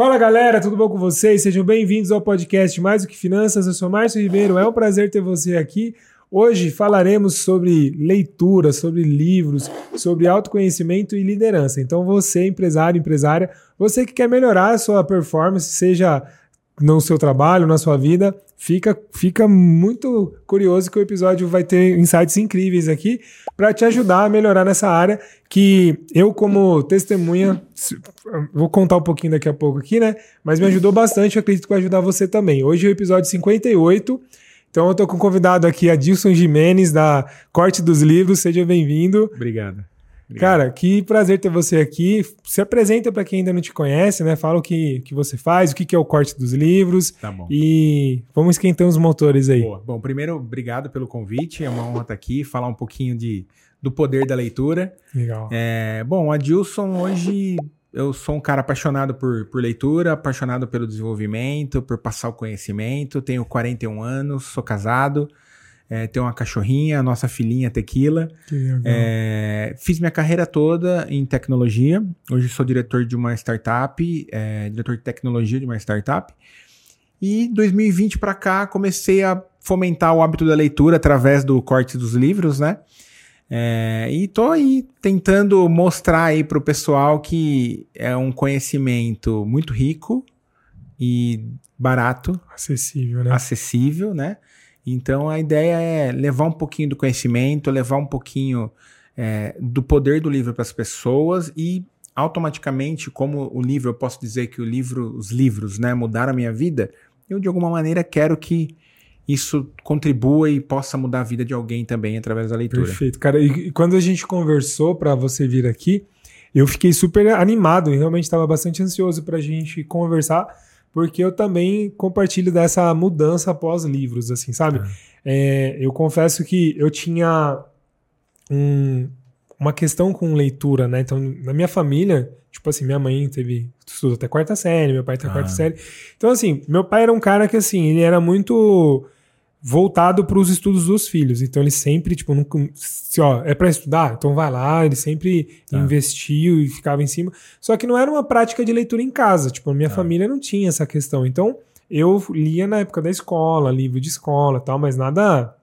Fala galera, tudo bom com vocês? Sejam bem-vindos ao podcast Mais do que Finanças. Eu sou Márcio Ribeiro, é um prazer ter você aqui. Hoje falaremos sobre leitura, sobre livros, sobre autoconhecimento e liderança. Então, você, empresário, empresária, você que quer melhorar a sua performance, seja no seu trabalho, na sua vida, fica, fica muito curioso que o episódio vai ter insights incríveis aqui para te ajudar a melhorar nessa área que eu como testemunha vou contar um pouquinho daqui a pouco aqui, né? Mas me ajudou bastante, eu acredito que vai ajudar você também. Hoje é o episódio 58. Então eu tô com o convidado aqui, Adilson Jimenez, da Corte dos Livros. Seja bem-vindo. Obrigado. Cara, que prazer ter você aqui. Se apresenta para quem ainda não te conhece, né? Fala o que, que você faz, o que, que é o corte dos livros. Tá bom. E vamos esquentando os motores aí. Boa. Bom, primeiro, obrigado pelo convite. É uma honra estar aqui, falar um pouquinho de, do poder da leitura. Legal. É, bom, Adilson, hoje eu sou um cara apaixonado por, por leitura, apaixonado pelo desenvolvimento, por passar o conhecimento. Tenho 41 anos, sou casado. É, tenho uma cachorrinha, a nossa filhinha Tequila. É, fiz minha carreira toda em tecnologia. Hoje sou diretor de uma startup, é, diretor de tecnologia de uma startup. E 2020 para cá comecei a fomentar o hábito da leitura através do corte dos livros, né? É, e tô aí tentando mostrar aí pro pessoal que é um conhecimento muito rico e barato. Acessível, né? Acessível, né? Então a ideia é levar um pouquinho do conhecimento, levar um pouquinho é, do poder do livro para as pessoas e automaticamente, como o livro, eu posso dizer que o livro, os livros, né, mudaram a minha vida, eu de alguma maneira quero que isso contribua e possa mudar a vida de alguém também através da leitura. Perfeito, cara. E, e quando a gente conversou para você vir aqui, eu fiquei super animado e realmente estava bastante ansioso para a gente conversar porque eu também compartilho dessa mudança após livros, assim, sabe? É. É, eu confesso que eu tinha um, uma questão com leitura, né? Então, na minha família, tipo assim, minha mãe teve estudo até quarta série, meu pai até ah. quarta série. Então, assim, meu pai era um cara que, assim, ele era muito voltado para os estudos dos filhos. Então ele sempre, tipo, nunca, se ó, é para estudar, então vai lá, ele sempre tá. investiu e ficava em cima. Só que não era uma prática de leitura em casa, tipo, minha tá. família não tinha essa questão. Então eu lia na época da escola, livro de escola, tal, mas nada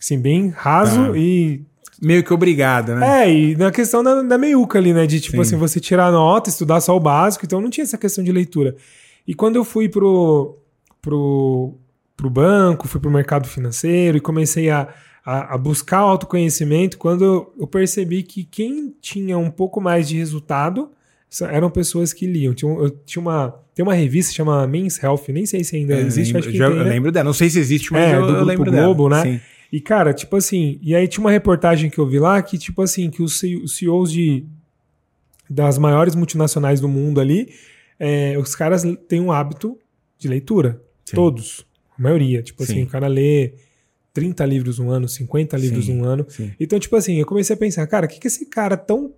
assim bem raso tá. e meio que obrigado, né? É, e na questão da, da meiuca ali, né, de tipo Sim. assim, você tirar nota, estudar só o básico, então não tinha essa questão de leitura. E quando eu fui pro pro para o banco, fui para o mercado financeiro e comecei a, a, a, buscar autoconhecimento quando eu percebi que quem tinha um pouco mais de resultado eram pessoas que liam. Eu tinha uma, tem uma revista chamada Men's Health, nem sei se ainda é, existe. Lembro, já, tem, eu né? lembro dela, não sei se existe, mas é, eu, do eu lembro Globo, dela. né? Sim. E cara, tipo assim, e aí tinha uma reportagem que eu vi lá que, tipo assim, que os CEOs de, das maiores multinacionais do mundo ali, é, os caras têm um hábito de leitura. Sim. Todos. A maioria. Tipo assim, sim. assim, o cara lê 30 livros no ano, 50 livros sim, no ano. Sim. Então, tipo assim, eu comecei a pensar, cara, o que, que esse cara tão.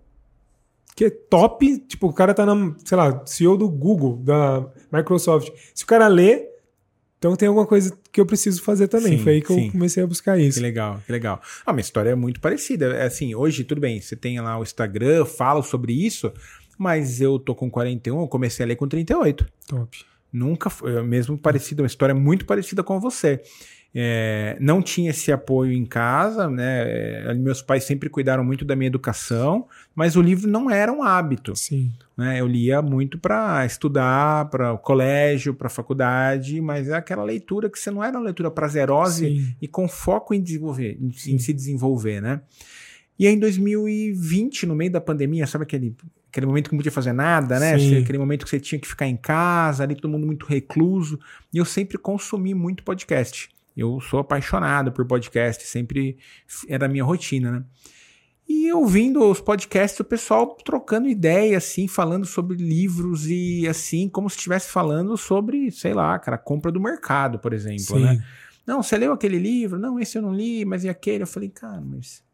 que é top, tipo, o cara tá na, sei lá, CEO do Google, da Microsoft. Se o cara lê, então tem alguma coisa que eu preciso fazer também. Sim, Foi aí que sim. eu comecei a buscar isso. Que legal, que legal. Ah, minha história é muito parecida. É assim, hoje, tudo bem, você tem lá o Instagram, falo sobre isso, mas eu tô com 41, eu comecei a ler com 38. Top. Nunca foi, é mesmo parecida, uma história muito parecida com você. É, não tinha esse apoio em casa, né? É, meus pais sempre cuidaram muito da minha educação, mas o livro não era um hábito. Sim. Né? Eu lia muito para estudar, para o colégio, para a faculdade, mas é aquela leitura que você não era uma leitura prazerosa e, e, com foco em desenvolver, em, em se desenvolver, né? E aí, em 2020, no meio da pandemia, sabe aquele aquele momento que não podia fazer nada, né? Sim. Aquele momento que você tinha que ficar em casa, ali todo mundo muito recluso. E eu sempre consumi muito podcast. Eu sou apaixonado por podcast, sempre era a minha rotina, né? E ouvindo os podcasts, o pessoal trocando ideia, assim, falando sobre livros e assim, como se estivesse falando sobre, sei lá, cara, compra do mercado, por exemplo, Sim. né? Não, você leu aquele livro? Não, esse eu não li, mas e aquele? Eu falei, cara, mas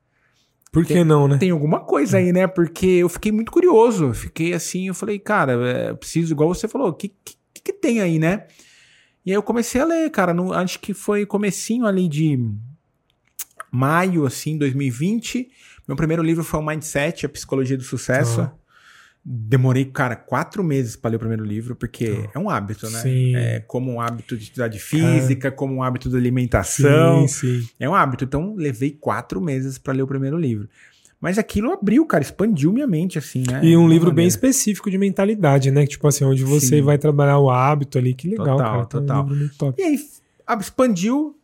por que tem, não, né? Tem alguma coisa aí, né? Porque eu fiquei muito curioso. Fiquei assim, eu falei, cara, é, preciso, igual você falou, o que, que, que, tem aí, né? E aí eu comecei a ler, cara. No, acho que foi comecinho ali de maio, assim, 2020. Meu primeiro livro foi o Mindset, A Psicologia do Sucesso. Demorei, cara, quatro meses para ler o primeiro livro, porque é um hábito, né? Sim. É como um hábito de atividade física, como um hábito de alimentação. Sim, sim. É um hábito. Então, levei quatro meses para ler o primeiro livro. Mas aquilo abriu, cara, expandiu minha mente, assim, né? E um livro bem maneira. específico de mentalidade, né? Tipo assim, onde você Sim. vai trabalhar o hábito ali. Que legal, Total, cara. Então, total. Um livro top. E aí, expandiu.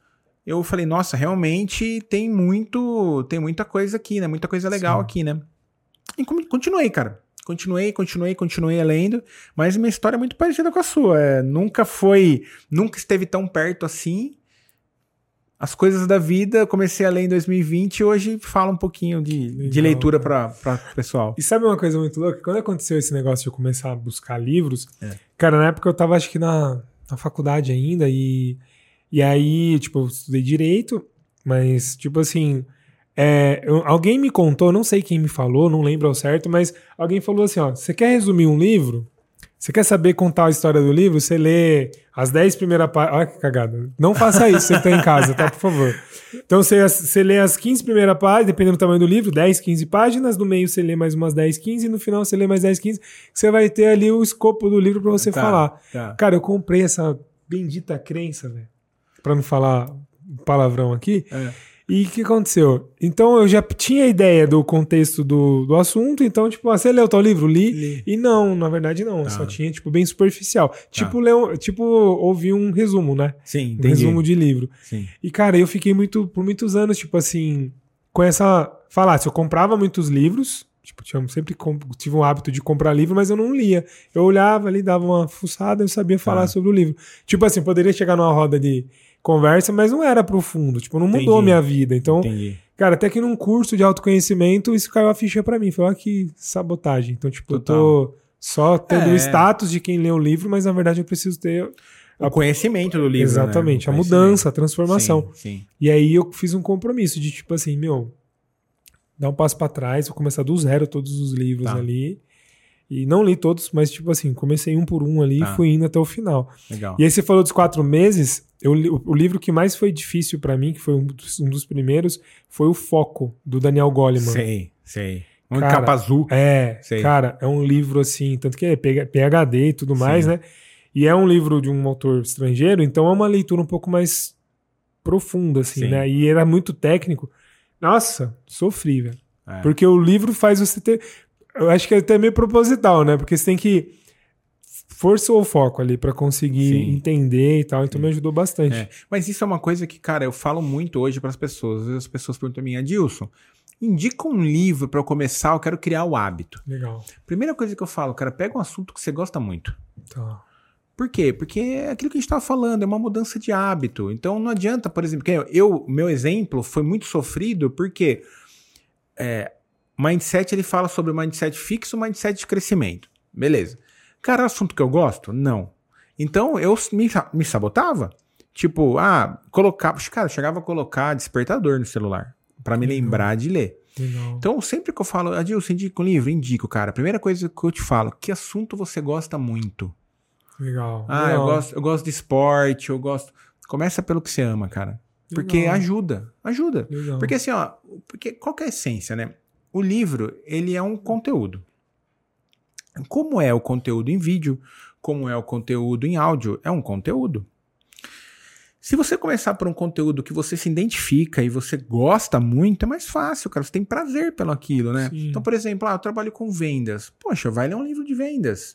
Eu falei, nossa, realmente tem muito, tem muita coisa aqui, né? Muita coisa legal Sim. aqui, né? E continuei, cara. Continuei, continuei, continuei lendo, mas minha história é muito parecida com a sua. É, nunca foi, nunca esteve tão perto assim. As coisas da vida, comecei a ler em 2020 e hoje falo um pouquinho de, de leitura para o pessoal. E sabe uma coisa muito louca? Quando aconteceu esse negócio de eu começar a buscar livros, É. cara, na época eu tava acho que na, na faculdade ainda, e, e aí, tipo, eu estudei direito, mas, tipo assim, é, eu- alguém me contou, não sei quem me falou, não lembro ao certo, mas alguém falou assim: ó, você quer resumir um livro? Você quer saber contar a história do livro? Você lê as 10 primeiras páginas. Olha que cagada. Não faça isso, você tá em casa, tá? Por favor. Então você, você lê as 15 primeiras páginas, dependendo do tamanho do livro, 10, 15 páginas. No meio você lê mais umas 10, 15. E no final você lê mais 10, 15. Você vai ter ali o escopo do livro pra você Tá, falar. tá. Cara, eu comprei essa bendita crença, velho. Pra não falar palavrão aqui. É. E o que aconteceu? Então eu já tinha ideia do contexto do, do assunto, então, tipo, ah, você leu tal livro? Li. Li. E não, na verdade não. Tá. só tinha, tipo, bem superficial. Tipo, leu, tipo, ouvi um resumo, né? Sim, Um entendi. resumo de livro. Sim. E, cara, eu fiquei muito, por muitos anos, tipo assim, com essa. Falar, se eu comprava muitos livros, tipo, tinha, sempre tive um hábito de comprar livro, mas eu não lia. Eu olhava ali, dava uma fuçada, eu sabia falar Tá. sobre o livro. Tipo assim, poderia chegar numa roda de conversa, mas não era profundo. Tipo, não mudou Entendi. minha vida. Então, Entendi. cara, até que num curso de autoconhecimento, isso caiu a ficha pra mim. Falei, olha que sabotagem. Então, tipo, eu tô só tendo o É. status de quem lê o livro, mas na verdade eu preciso ter. O conhecimento do livro. né? Exatamente, O a mudança, a transformação. Sim, sim. E aí eu fiz um compromisso de tipo assim, meu, dar um passo pra trás, vou começar do zero todos os livros Tá. ali. E não li todos, mas tipo assim, comecei um por um ali Tá. e fui indo até o final. Legal. E aí você falou dos quatro meses, eu o, o livro que mais foi difícil pra mim, que foi um dos, um dos primeiros, foi o Foco, do Daniel Goleman. Sei, sei. Um Cara, capa azul. É, Sei. cara, é um livro assim, tanto que é PH PhD e tudo mais, Sim. né? E é um livro de um autor estrangeiro, então é uma leitura um pouco mais profunda, assim, Sim. né? E era muito técnico. Nossa, sofri, velho. É. Porque o livro faz você ter. Eu acho que é até meio proposital, né? Porque você tem que. Força o foco ali pra conseguir Sim. entender e tal. Então me ajudou bastante. É. Mas isso é uma coisa que, cara, eu falo muito hoje para as pessoas. Às vezes as pessoas perguntam a mim, Adilson, indica um livro para eu começar, eu quero criar o hábito. Legal. Primeira coisa que eu falo, cara, pega um assunto que você gosta muito. Tá. Por quê? Porque é aquilo que a gente estava falando, é uma mudança de hábito. Então não adianta, por exemplo, eu, meu exemplo foi muito sofrido porque é, mindset ele fala sobre mindset fixo, mindset de crescimento. Beleza. Cara, é assunto que eu gosto? Não. Então eu me, me sabotava. Tipo, ah, colocava. Cara, eu chegava a colocar despertador no celular para me Legal. lembrar de ler. Legal. Então, sempre que eu falo, Adilson, indica um livro, indico, cara. A primeira coisa que eu te falo, que assunto você gosta muito? Legal. Ah, eu Legal. gosto, eu gosto de esporte, eu gosto. Começa pelo que você ama, cara. Porque ajuda, ajuda. Porque assim, ó, porque qual que é a essência, né? O livro, ele é um conteúdo. Como é o conteúdo em vídeo, como é o conteúdo em áudio, é um conteúdo. Se você começar por um conteúdo que você se identifica e você gosta muito, é mais fácil, cara. Você tem prazer pelo aquilo, né? Sim. Então, por exemplo, ah, eu trabalho com vendas. Poxa, vai ler um livro de vendas.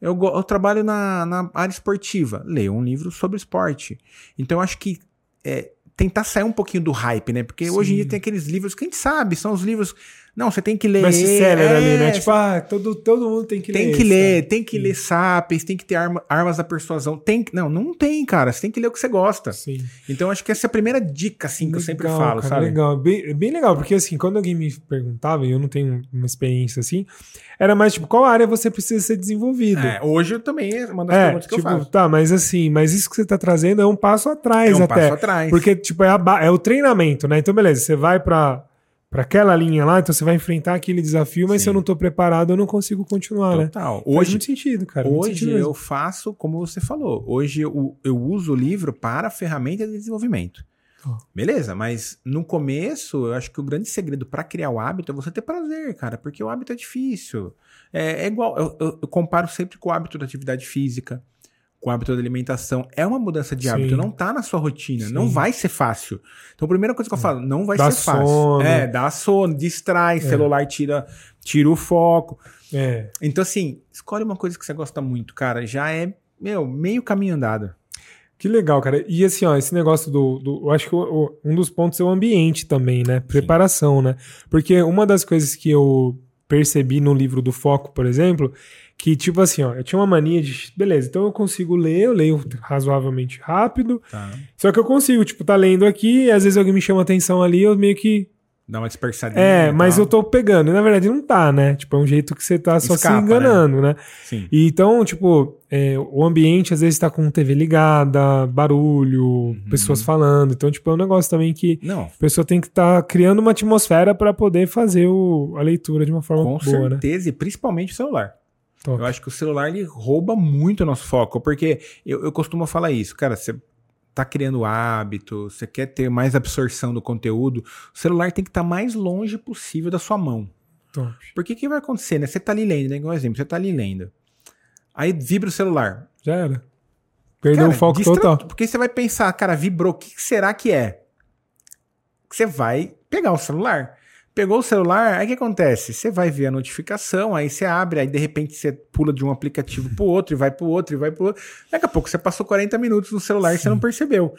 Eu, eu trabalho na, na área esportiva. Leia um livro sobre esporte. Então, eu acho que é, tentar sair um pouquinho do hype, né? Porque hoje em Sim. dia tem aqueles livros que a gente sabe, são os livros. Não, você tem que ler. Best-seller ali, né? É, Tipo, ah, todo, todo mundo tem que tem ler. que ler, né? tem que Sim. ler Sapiens, tem que ter arma- armas da persuasão. Tem, que- não, não tem, cara. Você tem que ler o que você gosta. Sim. Então, acho que essa é a primeira dica, assim, que eu sempre Legal, falo, cara, sabe? Legal, bem, bem legal, porque assim, quando alguém me perguntava, e eu não tenho uma experiência assim, era mais tipo, qual área você precisa ser desenvolvido? É, hoje eu também é uma das É, perguntas que tipo, eu faço. tá, mas assim, mas isso que você tá trazendo é um passo atrás É um até. passo atrás. Porque, tipo, é, a é o treinamento, né? Então, beleza, você vai pra, pra aquela linha lá, então você vai enfrentar aquele desafio, mas Sim. se eu não tô preparado, eu não consigo continuar, né? Total. Faz Hoje, muito sentido, cara. hoje sentido eu faço como você falou. Hoje eu, eu uso o livro para ferramenta de desenvolvimento. Beleza, mas no começo, eu acho que o grande segredo para criar o hábito é você ter prazer, cara, porque o hábito é difícil. É, é igual, eu, eu, eu, comparo sempre com o hábito da atividade física, com o hábito da alimentação. É uma mudança de Sim. hábito, não tá na sua rotina, Sim. não vai ser fácil. Então, a primeira coisa que eu falo, não vai dá ser fácil. Sono. É, dá sono, distrai, é. celular tira, tira o foco. É. Então, assim, escolhe uma coisa que você gosta muito, cara, já é, meu, meio caminho andado. Que legal, cara. E assim, ó, esse negócio do. do eu acho que o, o, um dos pontos é o ambiente também, né? Preparação, Sim. né? Porque uma das coisas que eu percebi no livro do Foco, por exemplo, que tipo assim, ó, eu tinha uma mania de. Beleza, então eu consigo ler, eu leio razoavelmente rápido. Tá. Só que eu consigo, tipo, tá lendo aqui, e às vezes alguém me chama atenção ali, eu meio que Dá uma dispersadinha. É, mas eu tô pegando. E na verdade não tá, né? Tipo, é um jeito que você tá só Escapa, se enganando, né? né? Sim. E então, tipo, é, o ambiente às vezes tá com TV ligada, barulho, uhum. pessoas falando. Então, tipo, é um negócio também que não. a pessoa tem que estar tá criando uma atmosfera para poder fazer o, a leitura de uma forma com boa, né? Com certeza, né? e principalmente o celular. Top. Eu acho que o celular ele rouba muito o nosso foco, porque eu, eu costumo falar isso, cara, você tá criando hábito, você quer ter mais absorção do conteúdo, o celular tem que estar tá mais longe possível da sua mão. Top. Porque o que vai acontecer, né? Você tá ali lendo, né? Igual exemplo, você tá ali lendo. Aí vibra o celular. Já era. Perdeu cara, o foco total. Porque você vai pensar, cara, vibrou, o que será que é? Você vai pegar o celular. Pegou o celular, aí o que acontece? Você vai ver a notificação, aí você abre, aí de repente você pula de um aplicativo pro outro, e vai pro outro, e vai pro outro. Daqui a pouco você passou 40 minutos no celular Sim. e você não percebeu.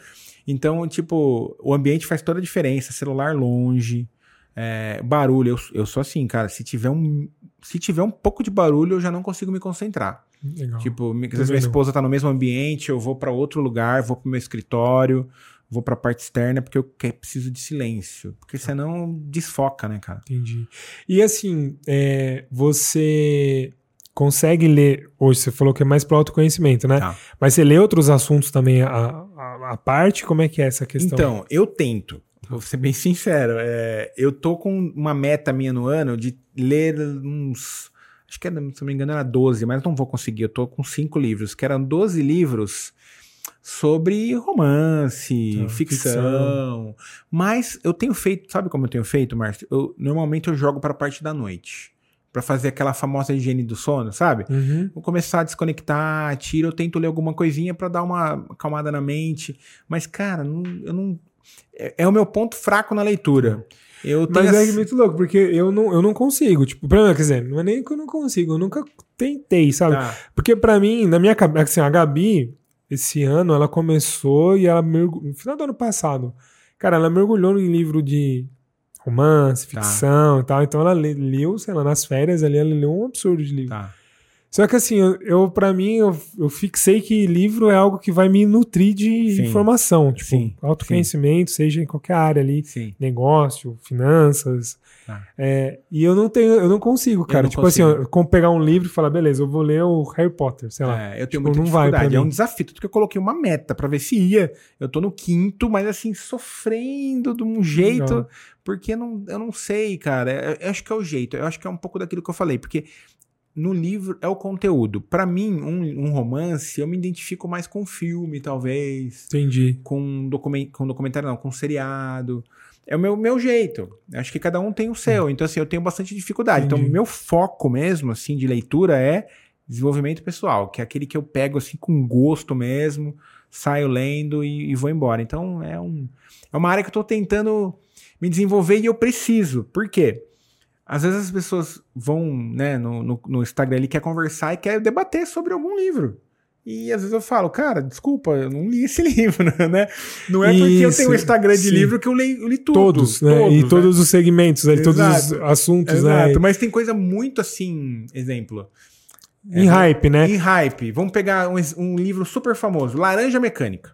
Então, tipo, o ambiente faz toda a diferença. Celular longe, é, barulho. Eu, eu sou assim, cara. Se tiver, um, se tiver um pouco de barulho, eu já não consigo me concentrar. Legal. Tipo, às vezes minha esposa tá no mesmo ambiente, eu vou para outro lugar, vou pro meu escritório, vou para a parte externa porque eu preciso de silêncio. Porque tá. senão desfoca, né, cara? Entendi. E assim, é, você consegue ler. Hoje você falou que é mais para autoconhecimento, né? Tá. Mas você lê outros assuntos também a, a, parte? Como é que é essa questão? Então, eu tento. Vou ser bem sincero. É, eu tô com uma meta minha no ano de ler uns. Acho que, era, se não me engano, era 12, mas não vou conseguir. Eu tô com cinco livros, que eram 12 livros sobre romance, tá, ficção. ficção. Mas eu tenho feito, sabe como eu tenho feito, Márcio? Eu, normalmente eu jogo para a parte da noite. para fazer aquela famosa higiene do sono, sabe? Uhum. Vou começar a desconectar, tiro, eu tento ler alguma coisinha para dar uma acalmada na mente. Mas, cara, não, eu não. É, é, o meu ponto fraco na leitura. Eu Mas é muito louco, porque eu não, eu não consigo. Tipo, pra mim, quer dizer, não é nem que eu não consigo, eu nunca tentei, sabe? Tá. Porque para mim, na minha cabeça, assim, a Gabi, esse ano ela começou e ela mergulhou. No final do ano passado, cara, ela mergulhou em livro de romance, tá. ficção tá. e tal. Então ela leu, sei lá, nas férias ali, ela leu um absurdo de livro. Tá. Só que assim, eu, eu para mim, eu, eu fixei que livro é algo que vai me nutrir de Sim. informação, tipo, Sim. autoconhecimento, Sim. seja em qualquer área ali, negócio, finanças, Tá. É, e eu não tenho, eu não consigo, cara. Não tipo assim, consigo. assim, como pegar um livro e falar, beleza, eu vou ler o Harry Potter, sei lá. É, eu tenho tipo, muita dificuldade. é um desafio, tudo que eu coloquei uma meta para ver se ia. Eu tô no quinto, mas assim, sofrendo de um jeito, Legal. porque não, eu não sei, cara. Eu, eu acho que é o jeito. Eu acho que é um pouco daquilo que eu falei, porque no livro é o conteúdo. Para mim, um, um, romance, eu me identifico mais com filme, talvez. Entendi. Com, document, com documentário, não, com seriado é o meu, meu jeito. Acho que cada um tem o seu. Então, assim, eu tenho bastante dificuldade. Então, Entendi. Então, meu foco mesmo, assim, de leitura é desenvolvimento pessoal, que é aquele que eu pego, assim, com gosto mesmo, saio lendo e, e vou embora. Então, é, um, é uma área que eu tô tentando me desenvolver e eu preciso. Por quê? Às vezes as pessoas vão, né, no, no, no Instagram ali, quer conversar e quer debater sobre algum livro. E às vezes eu falo, cara, desculpa, eu não li esse livro, né? Não é porque Isso, eu tenho um Instagram de sim. livro que eu li, eu li tudo. Todos, né? Todos, e né? todos os segmentos, ali, todos os assuntos, Exato. né? Mas tem coisa muito assim, exemplo. Em é, hype, né? Em hype. Vamos pegar um, um, livro super famoso, Laranja Mecânica.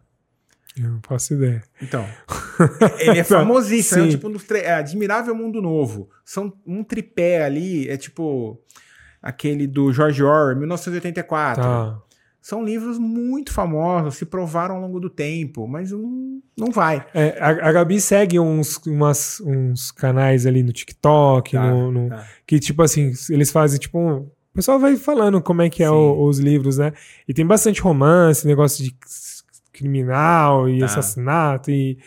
Eu não faço ideia. Então, ele é famosíssimo, é tipo um dos é Admirável Mundo Novo. São um tripé ali, é tipo aquele do George Orwell, 1984. Tá. São livros muito famosos, se provaram ao longo do tempo, mas não, não vai. É, a, a, Gabi segue uns, umas, uns canais ali no TikTok, tá, no, no tá. que tipo assim, eles fazem tipo o pessoal vai falando como é que é o, os livros, né? E tem bastante romance, negócio de criminal e tá. assassinato e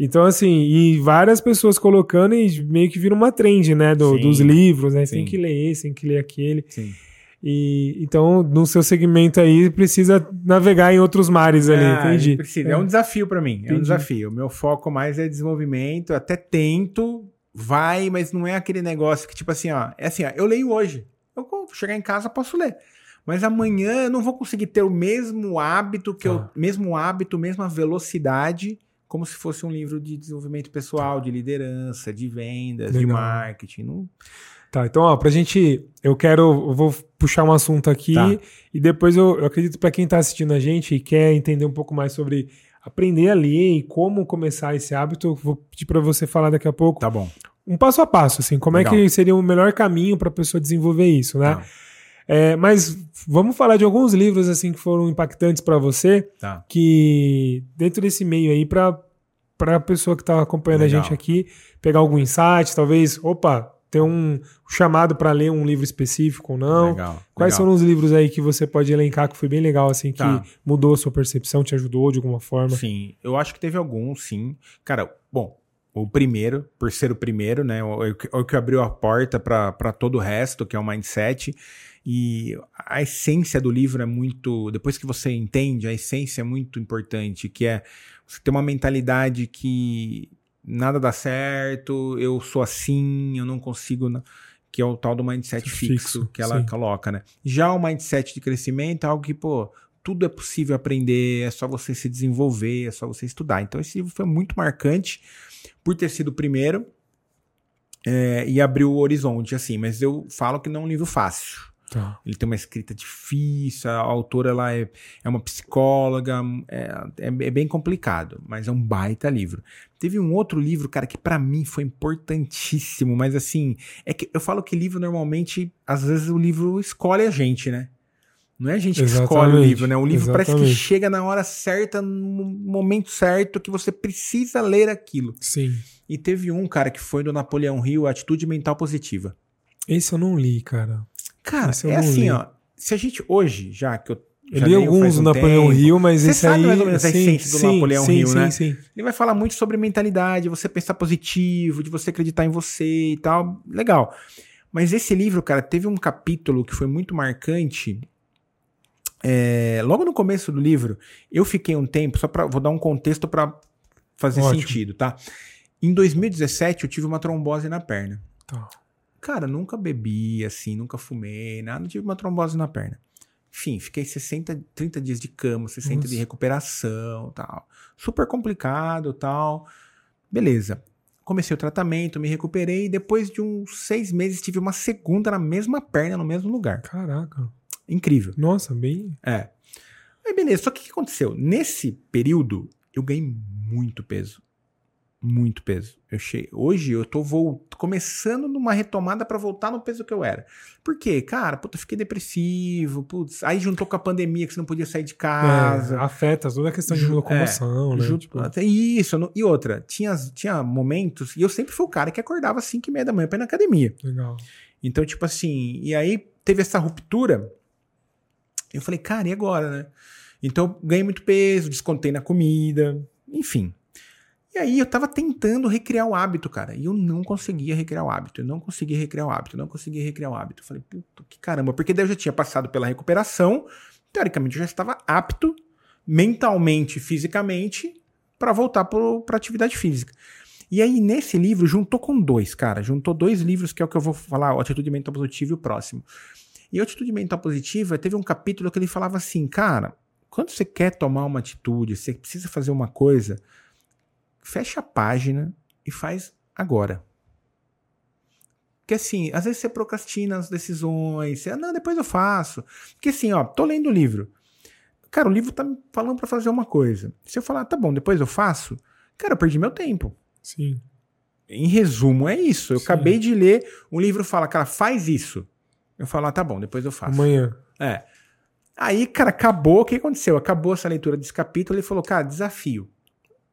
Então, assim, e várias pessoas colocando e meio que vira uma trend, né? Do, dos livros, né? Sim. Tem que ler esse, tem que ler aquele. Sim. E, então, no seu segmento aí, precisa navegar em outros mares ali, ah, entendi. Precisa. É. é um desafio para mim, entendi. é um desafio. O meu foco mais é desenvolvimento, até tento, vai, mas não é aquele negócio que, tipo assim, ó, é assim, ó, eu leio hoje. Eu vou chegar em casa, posso ler. Mas amanhã eu não vou conseguir ter o mesmo hábito que ah. eu, mesmo hábito, mesma velocidade, como se fosse um livro de desenvolvimento pessoal, de liderança, de vendas, Legal. de marketing. Não... Tá, então, ó, pra gente. Eu quero. Eu vou puxar um assunto aqui tá. e depois eu, eu acredito para quem tá assistindo a gente e quer entender um pouco mais sobre aprender a ler e como começar esse hábito, vou pedir para você falar daqui a pouco. Tá bom. Um passo a passo, assim, como Legal. é que seria o melhor caminho para a pessoa desenvolver isso, né? Tá. É, mas vamos falar de alguns livros assim que foram impactantes para você, tá. que dentro desse meio aí para para a pessoa que está acompanhando Legal. a gente aqui pegar algum insight, talvez, opa, ter um chamado para ler um livro específico ou não. Legal, Quais legal. são os livros aí que você pode elencar que foi bem legal, assim, que tá. mudou a sua percepção, te ajudou de alguma forma? Sim, eu acho que teve alguns, sim. Cara, bom, o primeiro, por ser o primeiro, né? O, o que abriu a porta para todo o resto, que é o mindset. E a essência do livro é muito. Depois que você entende, a essência é muito importante, que é você ter uma mentalidade que nada dá certo, eu sou assim, eu não consigo. Que é o tal do mindset fixo, fixo que ela sim. coloca, né? Já o mindset de crescimento é algo que, pô, tudo é possível aprender, é só você se desenvolver, é só você estudar. Então, esse livro foi muito marcante por ter sido o primeiro é, e abriu o horizonte, assim. Mas eu falo que não é um livro fácil. Tá. Ele tem uma escrita difícil, a autora ela é, é uma psicóloga, é, é, é, bem complicado, mas é um baita livro. Teve um outro livro, cara, que para mim foi importantíssimo, mas assim, é que eu falo que livro normalmente, às vezes o livro escolhe a gente, né? Não é a gente Exatamente. que escolhe o livro, né? O livro Exatamente. parece que chega na hora certa, no momento certo, que você precisa ler aquilo. Sim. E teve um, cara, que foi do Napoleão Hill, Atitude Mental Positiva. Esse eu não li, cara. Cara, é assim, ó. Se a gente hoje, já que eu. Eu li alguns do Napoleão Hill, mas Você esse sabe aí. mais ou menos a essência do Napoleão sim, Hill, sim, né? Sim, sim. Ele vai falar muito sobre mentalidade, você pensar positivo, de você acreditar em você e tal. Legal. Mas esse livro, cara, teve um capítulo que foi muito marcante. É, logo no começo do livro, eu fiquei um tempo, só para vou dar um contexto para fazer Ótimo. sentido, tá? Em 2017, eu tive uma trombose na perna. Tá. Cara, nunca bebi assim, nunca fumei, nada, tive uma trombose na perna. Enfim, fiquei 60, 30 dias de cama, 60 Nossa. de recuperação, tal. Super complicado, tal. Beleza. Comecei o tratamento, me recuperei e depois de uns seis meses tive uma segunda na mesma perna, no mesmo lugar. Caraca. Incrível. Nossa, bem. É. Aí beleza, só que o que aconteceu? Nesse período, eu ganhei muito peso muito peso. Eu cheguei, hoje eu tô vou, começando numa retomada para voltar no peso que eu era. Por quê? Cara, puta, fiquei depressivo, putz, aí juntou com a pandemia que você não podia sair de casa. É, afeta toda a questão de locomoção, é, né? Junto, tipo... Até isso. E outra, tinha, tinha momentos, e eu sempre fui o cara que acordava às 5 e meia da manhã pra ir na academia. Legal. Então, tipo assim, e aí teve essa ruptura, eu falei, cara, e agora, né? Então, ganhei muito peso, descontei na comida, enfim. E aí eu tava tentando recriar o hábito, cara. E eu não conseguia recriar o hábito. Eu não conseguia recriar o hábito. Eu não conseguia recriar o hábito. Eu falei, puta que caramba. Porque daí eu já tinha passado pela recuperação. Teoricamente eu já estava apto, mentalmente, fisicamente, para voltar para atividade física. E aí, nesse livro, juntou com dois, cara. Juntou dois livros, que é o que eu vou falar, o Atitude Mental Positiva e o próximo. E a Atitude Mental Positiva teve um capítulo que ele falava assim, cara, quando você quer tomar uma atitude, você precisa fazer uma coisa, fecha a página e faz agora. Porque assim, às vezes você procrastina as decisões, você, não, depois eu faço. Porque assim, ó, tô lendo o livro. Cara, o livro tá me falando para fazer uma coisa. Se eu falar, tá bom, depois eu faço, cara, eu perdi meu tempo. Sim. Em resumo, é isso. Eu Sim. acabei de ler, o livro fala, cara, faz isso. Eu falo, ah, tá bom, depois eu faço. Amanhã. É. Aí, cara, acabou. O que aconteceu? Acabou essa leitura desse capítulo. Ele falou, cara, desafio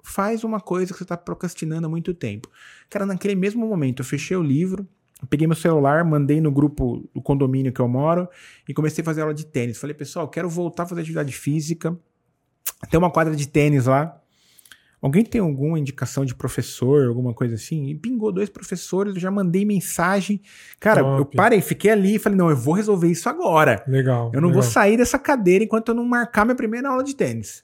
faz uma coisa que você está procrastinando há muito tempo. Cara, naquele mesmo momento, eu fechei o livro, peguei meu celular, mandei no grupo do condomínio que eu moro e comecei a fazer aula de tênis. Falei, pessoal, quero voltar a fazer atividade física. Tem uma quadra de tênis lá. Alguém tem alguma indicação de professor, alguma coisa assim? E pingou dois professores, eu já mandei mensagem. Cara, Top. eu parei, fiquei ali e falei, não, eu vou resolver isso agora. Legal. Eu não legal. vou sair dessa cadeira enquanto eu não marcar minha primeira aula de tênis.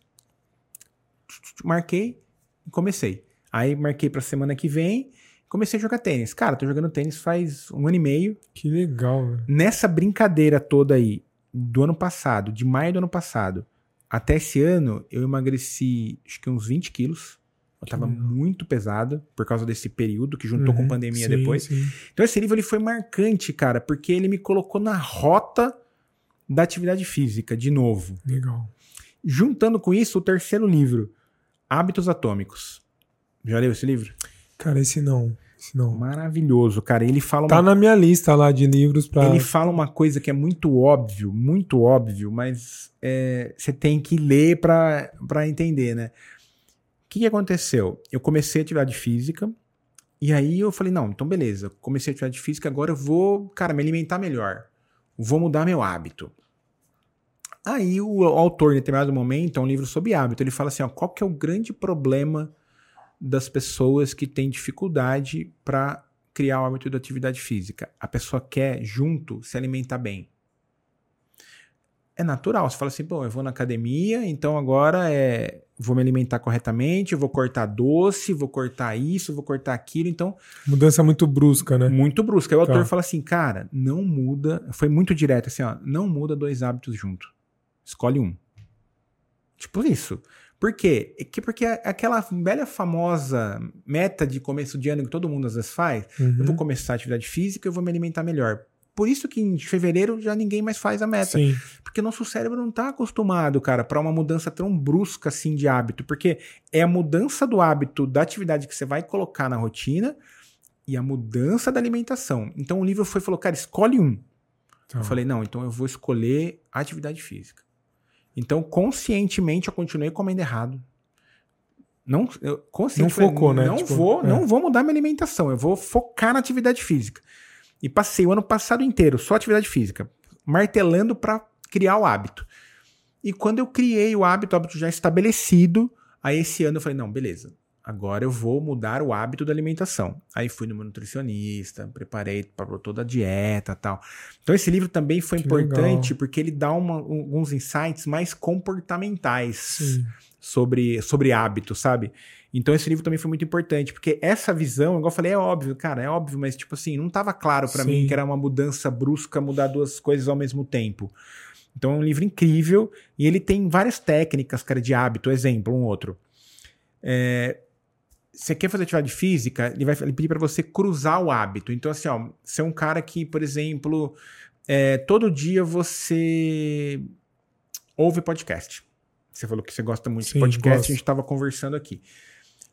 Marquei e comecei. Aí marquei pra semana que vem, comecei a jogar tênis. Cara, tô jogando tênis faz um ano e meio. Que legal, velho. Nessa brincadeira toda aí, do ano passado, de maio do ano passado, até esse ano, eu emagreci acho que uns 20 quilos. Eu tava muito pesado por causa desse período que juntou uhum, com pandemia sim, depois. Sim. Então esse livro ele foi marcante, cara, porque ele me colocou na rota da atividade física de novo. Legal. Juntando com isso, o terceiro livro, Hábitos Atômicos. Já leu esse livro? Cara, esse não. Não. Maravilhoso, cara. Ele fala. Tá uma... na minha lista lá de livros para. Ele fala uma coisa que é muito óbvio, muito óbvio, mas é, você tem que ler para entender, né? O que, que aconteceu? Eu comecei atividade física e aí eu falei: não, então beleza, comecei atividade física, agora eu vou, cara, me alimentar melhor. Vou mudar meu hábito. Aí o autor, em determinado momento, é um livro sobre hábito. Ele fala assim: ó, qual que é o grande problema das pessoas que têm dificuldade para criar o hábito da atividade física. A pessoa quer, junto, se alimentar bem. É natural. Você fala assim, bom, eu vou na academia, então agora é, vou me alimentar corretamente, vou cortar doce, vou cortar isso, vou cortar aquilo. Então. Mudança muito brusca, né? Muito brusca. Aí o tá. autor fala assim, cara, não muda. Foi muito direto assim, ó. Não muda dois hábitos junto. Escolhe um. Tipo isso. Por quê? É que porque aquela velha famosa meta de começo de ano que todo mundo às vezes faz, uhum. eu vou começar a atividade física, eu vou me alimentar melhor. Por isso que em fevereiro já ninguém mais faz a meta. Sim. Porque nosso cérebro não está acostumado, cara, para uma mudança tão brusca assim de hábito. Porque é a mudança do hábito da atividade que você vai colocar na rotina e a mudança da alimentação. Então o livro foi falou, cara, escolhe um. Então. Eu falei, não, então eu vou escolher a atividade física. Então, conscientemente, eu continuei comendo errado. Não, eu, não focou, né? Não tipo, vou, é. não vou mudar minha alimentação. Eu vou focar na atividade física. E passei o ano passado inteiro só atividade física, martelando para criar o hábito. E quando eu criei o hábito, o hábito já estabelecido, aí esse ano eu falei, não, beleza agora eu vou mudar o hábito da alimentação. Aí fui no meu nutricionista, preparei para toda a dieta tal. Então esse livro também foi que importante legal. porque ele dá uma, alguns insights mais comportamentais sobre, sobre hábito, sabe? Então esse livro também foi muito importante, porque essa visão, igual eu falei, é óbvio, cara, é óbvio, mas tipo assim, não estava claro para mim que era uma mudança brusca, mudar duas coisas ao mesmo tempo. Então é um livro incrível e ele tem várias técnicas, cara, de hábito. Exemplo, um outro. É, você quer fazer atividade física, ele vai pedir para você cruzar o hábito. Então, assim, ó, você é um cara que, por exemplo, é, todo dia você ouve podcast. Você falou que você gosta muito Sim, de podcast, gosto. a gente estava conversando aqui.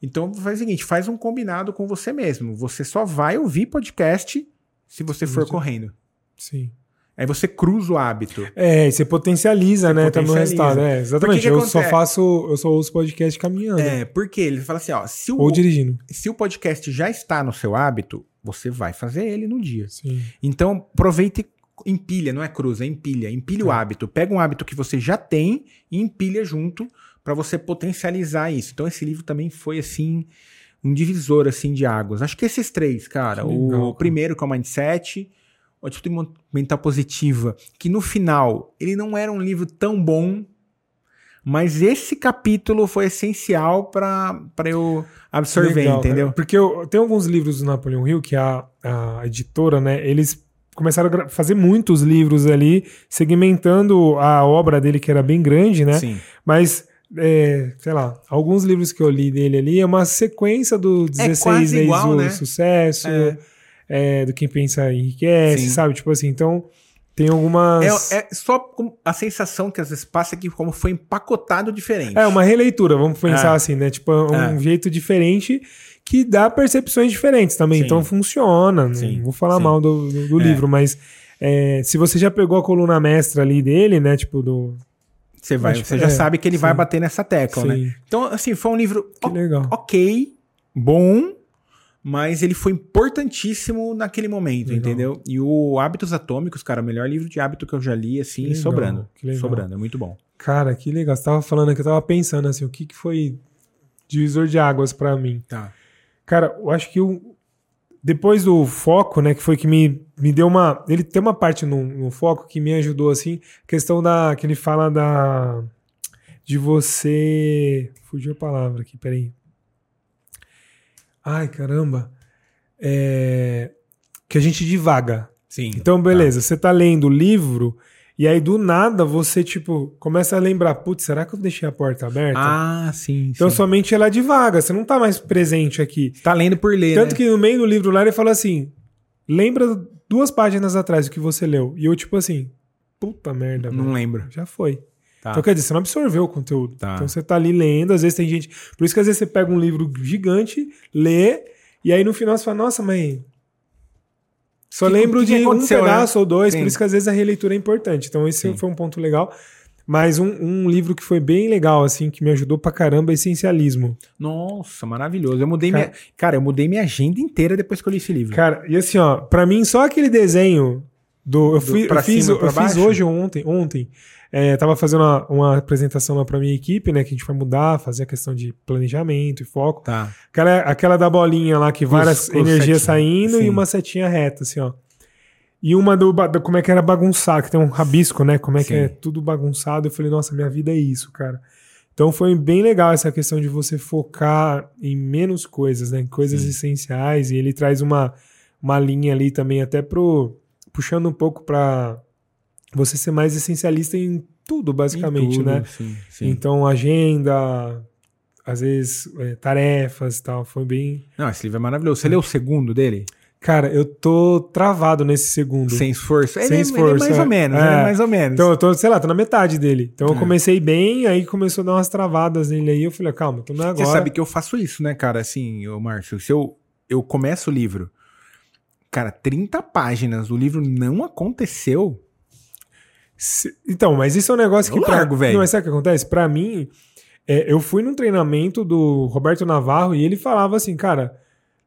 Então, faz o seguinte, faz um combinado com você mesmo. Você só vai ouvir podcast se você for correndo. Sim. Aí você cruza o hábito. É, você potencializa, você né? Potencializa. Também o resultado. É, exatamente. Que que eu só faço, eu só ouço podcast caminhando. É, porque ele fala assim, ó, se o, Ou dirigindo. Se o podcast já está no seu hábito, você vai fazer ele no dia. Sim. Então, aproveite empilha, não é cruza, é empilha. Empilha é. o hábito. Pega um hábito que você já tem e empilha junto para você potencializar isso. Então, esse livro também foi assim um divisor assim de águas. Acho que esses três, cara. Legal, o cara. primeiro que é o mindset, o Atitude Mental Positiva, que no final ele não era um livro tão bom, mas esse capítulo foi essencial para eu absorver, Legal, entendeu? Cara, porque eu, tem alguns livros do Napoleon Hill que a, a editora, né, eles começaram a fazer muitos livros ali, segmentando a obra dele, que era bem grande, né? Sim. Mas é, sei lá, alguns livros que eu li dele ali é uma sequência do 16 é igual, né? Sucesso. É é, do Quem Pensa Enriquece, Sim. sabe? Tipo assim, então tem algumas. É, é, só a sensação que às vezes passa que como foi empacotado diferente. É, uma releitura, vamos pensar é. assim, né? Tipo, um é. jeito diferente que dá percepções diferentes também. Sim. Então funciona. Sim. Não vou falar Sim. mal do, do, do é. livro, mas é, se você já pegou a coluna mestra ali dele, né? Tipo, do. Você, vai, você já sabe que ele vai bater nessa tecla, né? Então, assim, foi um livro ok, bom mas ele foi importantíssimo naquele momento, legal. entendeu? E o Hábitos Atômicos, cara, o melhor livro de hábito que eu já li, assim, legal, sobrando. Sobrando, é muito bom. Cara, que legal. Você tava falando que eu tava pensando assim, o que, que foi divisor de águas para mim. Tá. Cara, eu acho que o, depois do foco, né, que foi que me, me deu uma. Ele tem uma parte no, no foco que me ajudou, assim, questão da. que ele fala da. de você. Fugiu a palavra aqui, peraí. Ai, caramba. É, que a gente divaga. Sim. Então, beleza, você tá lendo o livro e aí do nada você, tipo, começa a lembrar, putz, será que eu deixei a porta aberta? Ah, sim. então sim. sua mente ela divaga, você não tá mais presente aqui. Tá lendo por ler. Tanto né? que no meio do livro lá ele fala assim: lembra duas páginas atrás do que você leu. E eu, tipo assim, puta merda, Não velho, lembro. já foi. Tá. Então, quer dizer, você não absorveu o conteúdo. Tá. Então você tá ali lendo, às vezes tem gente. Por isso que às vezes você pega um livro gigante, lê, e aí no final você fala, nossa, mas. Só Que- lembro que que de um aconteceu, pedaço ou dois, Sim. por isso que às vezes a releitura é importante. Então, esse Sim. foi um ponto legal. Mas um, um livro que foi bem legal, assim, que me ajudou pra caramba é Essencialismo. Nossa, maravilhoso. Eu mudei Cara- minha. Cara, eu mudei minha agenda inteira depois que eu li esse livro. Cara, e assim, ó, pra mim, só aquele desenho do. Eu, Do fui- pra eu fiz, cima e pra eu fiz hoje ou ontem. ontem é, tava fazendo uma, uma apresentação lá pra minha equipe, né? Que a gente vai mudar, fazer a questão de planejamento e foco. Tá. Aquela, aquela da bolinha lá, que várias os- energias saindo sim. e uma setinha reta, assim, ó. E uma do, do- como é que era bagunçado, que tem um rabisco, né? Como é que Sim. é tudo bagunçado. Eu falei, nossa, minha vida é isso, cara. Então foi bem legal essa questão de você focar em menos coisas, né? Em coisas Sim. essenciais. E ele traz uma, uma linha ali também, até pro. puxando um pouco pra você ser mais essencialista em tudo, basicamente, Em tudo, né? Sim, sim. Então, agenda, às vezes é, tarefas e tal. Foi bem. Não, esse livro é maravilhoso. Você leu o segundo dele? Cara, eu tô travado nesse segundo. Sem esforço? Ele, Sem é- esforço, Ele é mais é. ou menos, É. é mais ou menos. Então, eu tô, sei lá, tô na metade dele. Então, eu É. comecei bem, aí começou a dar umas travadas nele aí. Eu falei, calma, então não é agora. Você sabe que eu faço isso, né, cara? Assim, ô Márcio, se eu, eu começo o livro, cara, 30 páginas, o livro não aconteceu. Se- Então, mas isso é um negócio Eu que. pra- largo, velho. Não, mas sabe o que acontece? Pra mim, é, eu fui num treinamento do Roberto Navarro e ele falava assim, cara,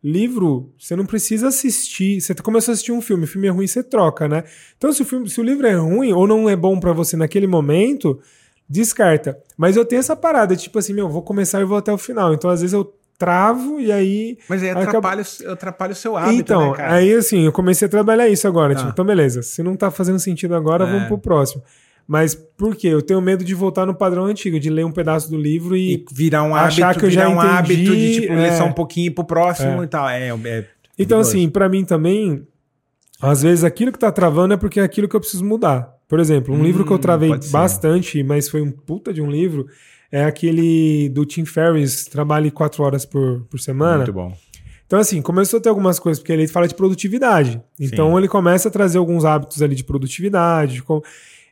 livro, você não precisa assistir. Você começou a assistir um filme, o filme é ruim, você troca, né? Então, se o, filme, se o livro é ruim ou não é bom pra você naquele momento, descarta. Mas eu tenho essa parada, tipo assim, meu, vou começar e vou até o final. Então, às vezes eu travo e aí Mas aí Acaba- atrapalha, o- atrapalha o seu hábito, então, né, aí assim, eu comecei a trabalhar isso agora. Tá. Tipo, então beleza, se não tá fazendo sentido agora, É. vamos pro próximo. Mas por quê? Eu tenho medo de voltar no padrão antigo, de ler um pedaço do livro e. E virar um achar hábito, que eu já um entendi, hábito de, tipo, ler é. só um pouquinho pro próximo É. e tal. É, é então, assim, pra mim também, às vezes aquilo que tá travando é porque é aquilo que eu preciso mudar. Por exemplo, um Hum, livro que eu travei bastante, mas foi um puta de um livro, é aquele do Tim Ferriss, Trabalhe quatro horas por, por semana. Muito bom. Então, assim, começou a ter algumas coisas, porque ele fala de produtividade. Então, Sim. ele começa a trazer alguns hábitos ali de produtividade. de como-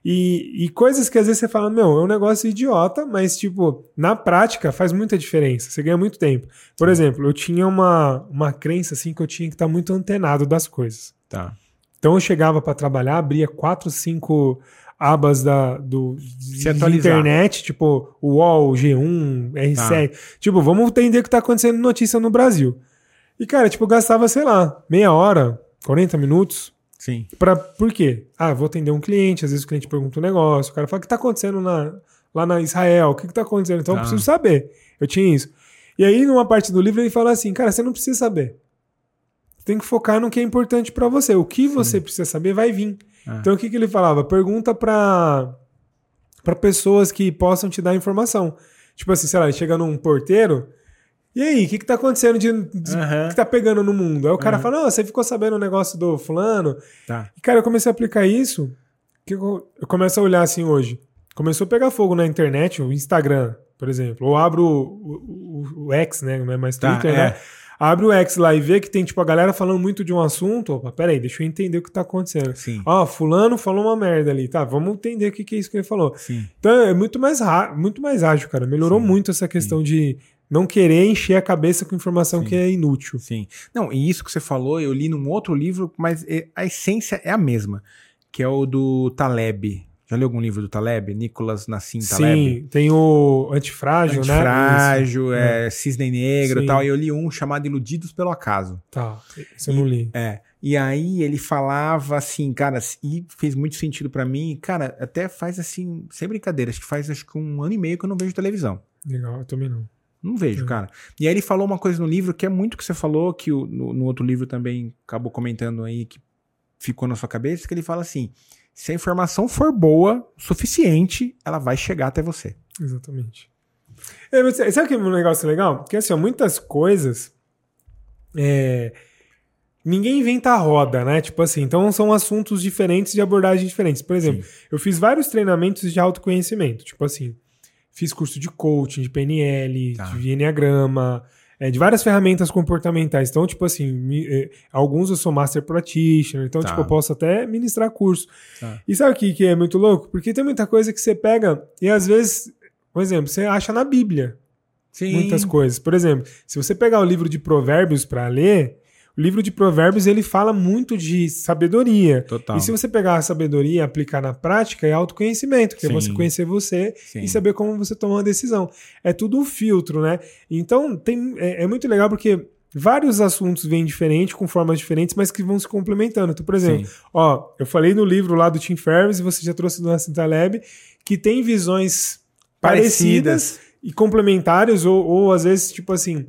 E, e coisas que às vezes você fala, meu, é um negócio idiota, mas, tipo, na prática faz muita diferença. Você ganha muito tempo. Por exemplo, eu tinha uma, uma crença, assim, que eu tinha que estar muito antenado das coisas. Tá. Então, eu chegava para trabalhar, abria quatro, cinco abas da, do, atualizar. internet, tipo, UOL, G1, R7. Tá. Tipo, vamos entender o que tá acontecendo notícia no Brasil. E, cara, tipo, gastava, sei lá, meia hora, 40 minutos. Sim. Pra, por quê? Ah, vou atender um cliente, às vezes o cliente pergunta um negócio, o cara fala, o que tá acontecendo na, lá na Israel? O que que tá acontecendo? Então Tá. eu preciso saber. Eu tinha isso. E aí, numa parte do livro, ele fala assim, cara, você não precisa saber. Você tem que focar no que é importante pra você. O que você precisa saber vai vir. Ah. Então, o que, que ele falava? Pergunta pra para pessoas que possam te dar informação. Tipo assim, sei lá, ele chega num porteiro, e aí, o que, que tá acontecendo de, de- Aham. que tá pegando no mundo? Aí o cara Aham. fala, não, você ficou sabendo o negócio do fulano? Tá. E, cara, eu comecei a aplicar isso, que eu, eu começo a olhar assim hoje. Começou a pegar fogo na internet, o Instagram, por exemplo. Ou abro o, o, o X, né? Não é mais Tá, Twitter, é. né? Abre o X lá e vê que tem, tipo, a galera falando muito de um assunto. Opa, peraí, deixa eu entender o que tá acontecendo. Sim. Ó, fulano falou uma merda ali. Tá, vamos entender o que, que é isso que ele falou. Sim. Então é muito mais, muito mais ágil, cara. Melhorou Sim, muito essa questão de não querer encher a cabeça com informação Sim. que é inútil. Sim. Não, e isso que você falou, eu li num outro livro, mas é- a essência é a mesma, que é o do Taleb. Já leu algum livro do Taleb? Nicolas Nassim Taleb? Sim, tem o antifrágil, né? Antifrágil, Isso. é, Cisne Negro Sim. e tal. E eu li um chamado Iludidos pelo Acaso. Tá, isso eu não li. É. E aí ele falava assim, cara, e fez muito sentido pra mim. Cara, até faz assim, sem brincadeira, acho que faz acho que um ano e meio que eu não vejo televisão. Legal, eu também não. Não vejo, cara. E aí ele falou uma coisa no livro que é muito que você falou, que o, no, no outro livro também acabou comentando aí, que ficou na sua cabeça, que ele fala assim: se a informação for boa, suficiente, ela vai chegar até você. Exatamente. É, sabe que é um negócio legal? Porque assim, ó, muitas coisas. É, ninguém inventa a roda, né? Tipo assim, então são assuntos diferentes de abordagens diferentes. Por exemplo, Sim. eu fiz vários treinamentos de autoconhecimento. Tipo assim, fiz curso de coaching, de PNL, tá. de Enneagrama, é, de várias ferramentas comportamentais. Então, tipo assim, me, é, alguns eu sou master practitioner, então, tá. tipo, eu posso até ministrar curso. Tá. E sabe o que, que é muito louco? Porque tem muita coisa que você pega e às vezes, por exemplo, você acha na Bíblia. Sim. Muitas coisas. Por exemplo, se você pegar o livro de Provérbios para ler, o livro de Provérbios ele fala muito de sabedoria. Total. E se você pegar a sabedoria e aplicar na prática, é autoconhecimento, que Sim. é você conhecer você Sim. e saber como você tomar uma decisão. É tudo um filtro, né? Então tem, é, é muito legal porque vários assuntos vêm diferentes, com formas diferentes, mas que vão se complementando. Então, por exemplo, Sim. ó, eu falei no livro lá do Tim Ferriss, e você já trouxe do Nassim Taleb, que tem visões parecidas, parecidas e complementares, ou, ou às vezes, tipo assim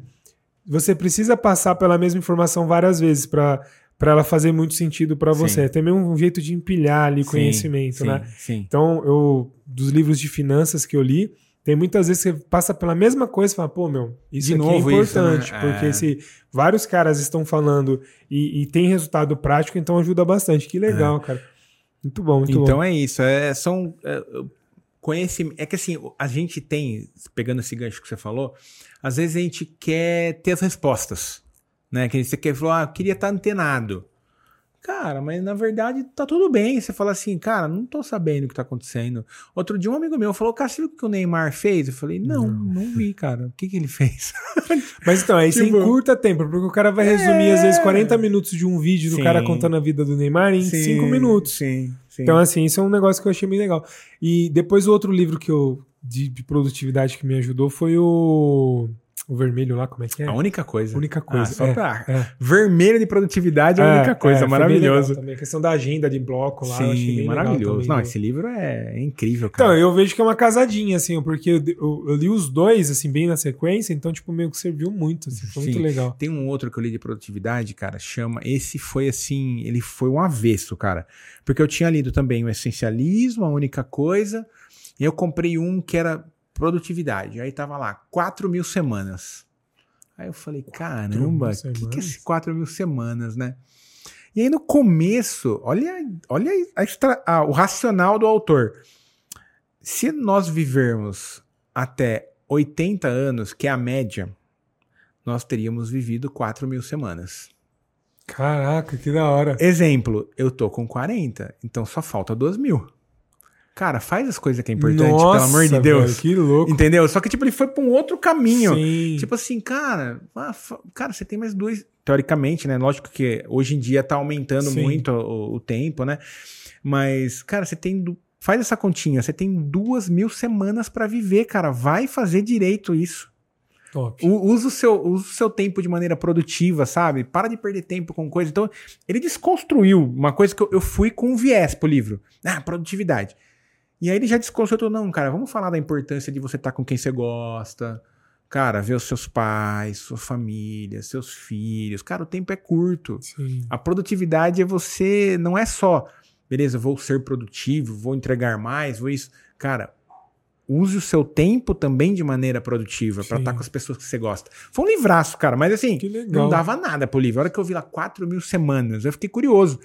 você precisa passar pela mesma informação várias vezes para para ela fazer muito sentido para você. É também um jeito de empilhar ali sim, conhecimento, sim, né? Sim. Então, eu dos livros de finanças que eu li, tem muitas vezes que você passa pela mesma coisa e fala, pô, meu, isso de aqui é importante, isso, né? porque é. se vários caras estão falando e, e, tem resultado prático, então ajuda bastante. Que legal, é. cara. Muito bom, muito então bom. Então é isso, é, são é, conhecimento. É que assim, a gente tem, pegando esse gancho que você falou, às vezes a gente quer ter as respostas, né? Que você quer falar, ah, eu queria estar antenado. Cara, mas na verdade tá tudo bem. Você fala assim, cara, não tô sabendo o que tá acontecendo. Outro dia um amigo meu falou, cara, você viu o que o Neymar fez? Eu falei, não, não, não vi, cara. O que que ele fez? mas então, aí tipo, você encurta tempo, porque o cara vai resumir é... às vezes 40 minutos de um vídeo do sim. cara contando a vida do Neymar em 5 minutos. Sim, sim. Então, assim, isso é um negócio que eu achei bem legal. E depois o outro livro que eu de, de produtividade que me ajudou foi o o vermelho lá, como é que é? A única coisa. A única coisa. Ah, só é, pra... É. Vermelho de produtividade é a única é, coisa. É, maravilhoso. Também. A questão da agenda de bloco lá. Sim, maravilhoso. Não, esse livro é incrível, cara. Então, eu vejo que é uma casadinha, assim, porque eu, eu, eu, li os dois, assim, bem na sequência, então, tipo, meio que serviu muito, assim, foi Sim. muito legal. Tem um outro que eu li de produtividade, cara, chama. Esse foi assim, ele foi um avesso, cara. Porque eu tinha lido também o Essencialismo, a única coisa. E eu comprei um que era produtividade. Aí tava lá, 4 mil semanas. Aí eu falei, caramba, o que, que é esse 4 mil semanas, né? E aí no começo, olha, olha a extra, ah, o racional do autor. Se nós vivermos até 80 anos, que é a média, nós teríamos vivido 4 mil semanas. Caraca, que da hora. Exemplo, eu tô com 40, então só falta 2 mil. Cara, faz as coisas que é importante, Nossa, pelo amor de Deus. Velho, que louco. Entendeu? Só que, tipo, ele foi pra um outro caminho. Sim. Tipo assim, cara, ah, cara, você tem mais dois. Teoricamente, né? Lógico que hoje em dia tá aumentando Sim. muito o, o, tempo, né? Mas, cara, você tem. Faz essa continha, você tem duas mil semanas para viver, cara. Vai fazer direito isso. Top. Usa o, seu, usa o seu tempo de maneira produtiva, sabe? Para de perder tempo com coisa. Então, ele desconstruiu uma coisa que eu, eu fui com um viés pro livro. Ah, produtividade. E aí ele já desconcertou, não, cara, vamos falar da importância de você estar tá com quem você gosta. Cara, ver os seus pais, sua família, seus filhos. Cara, o tempo é curto. Sim. A produtividade é você, não é só, beleza, vou ser produtivo, vou entregar mais, vou isso. Cara, use o seu tempo também de maneira produtiva para estar tá com as pessoas que você gosta. Foi um livraço, cara, mas assim, não dava nada pro livro. A hora que eu vi lá 4 mil semanas, eu fiquei curioso.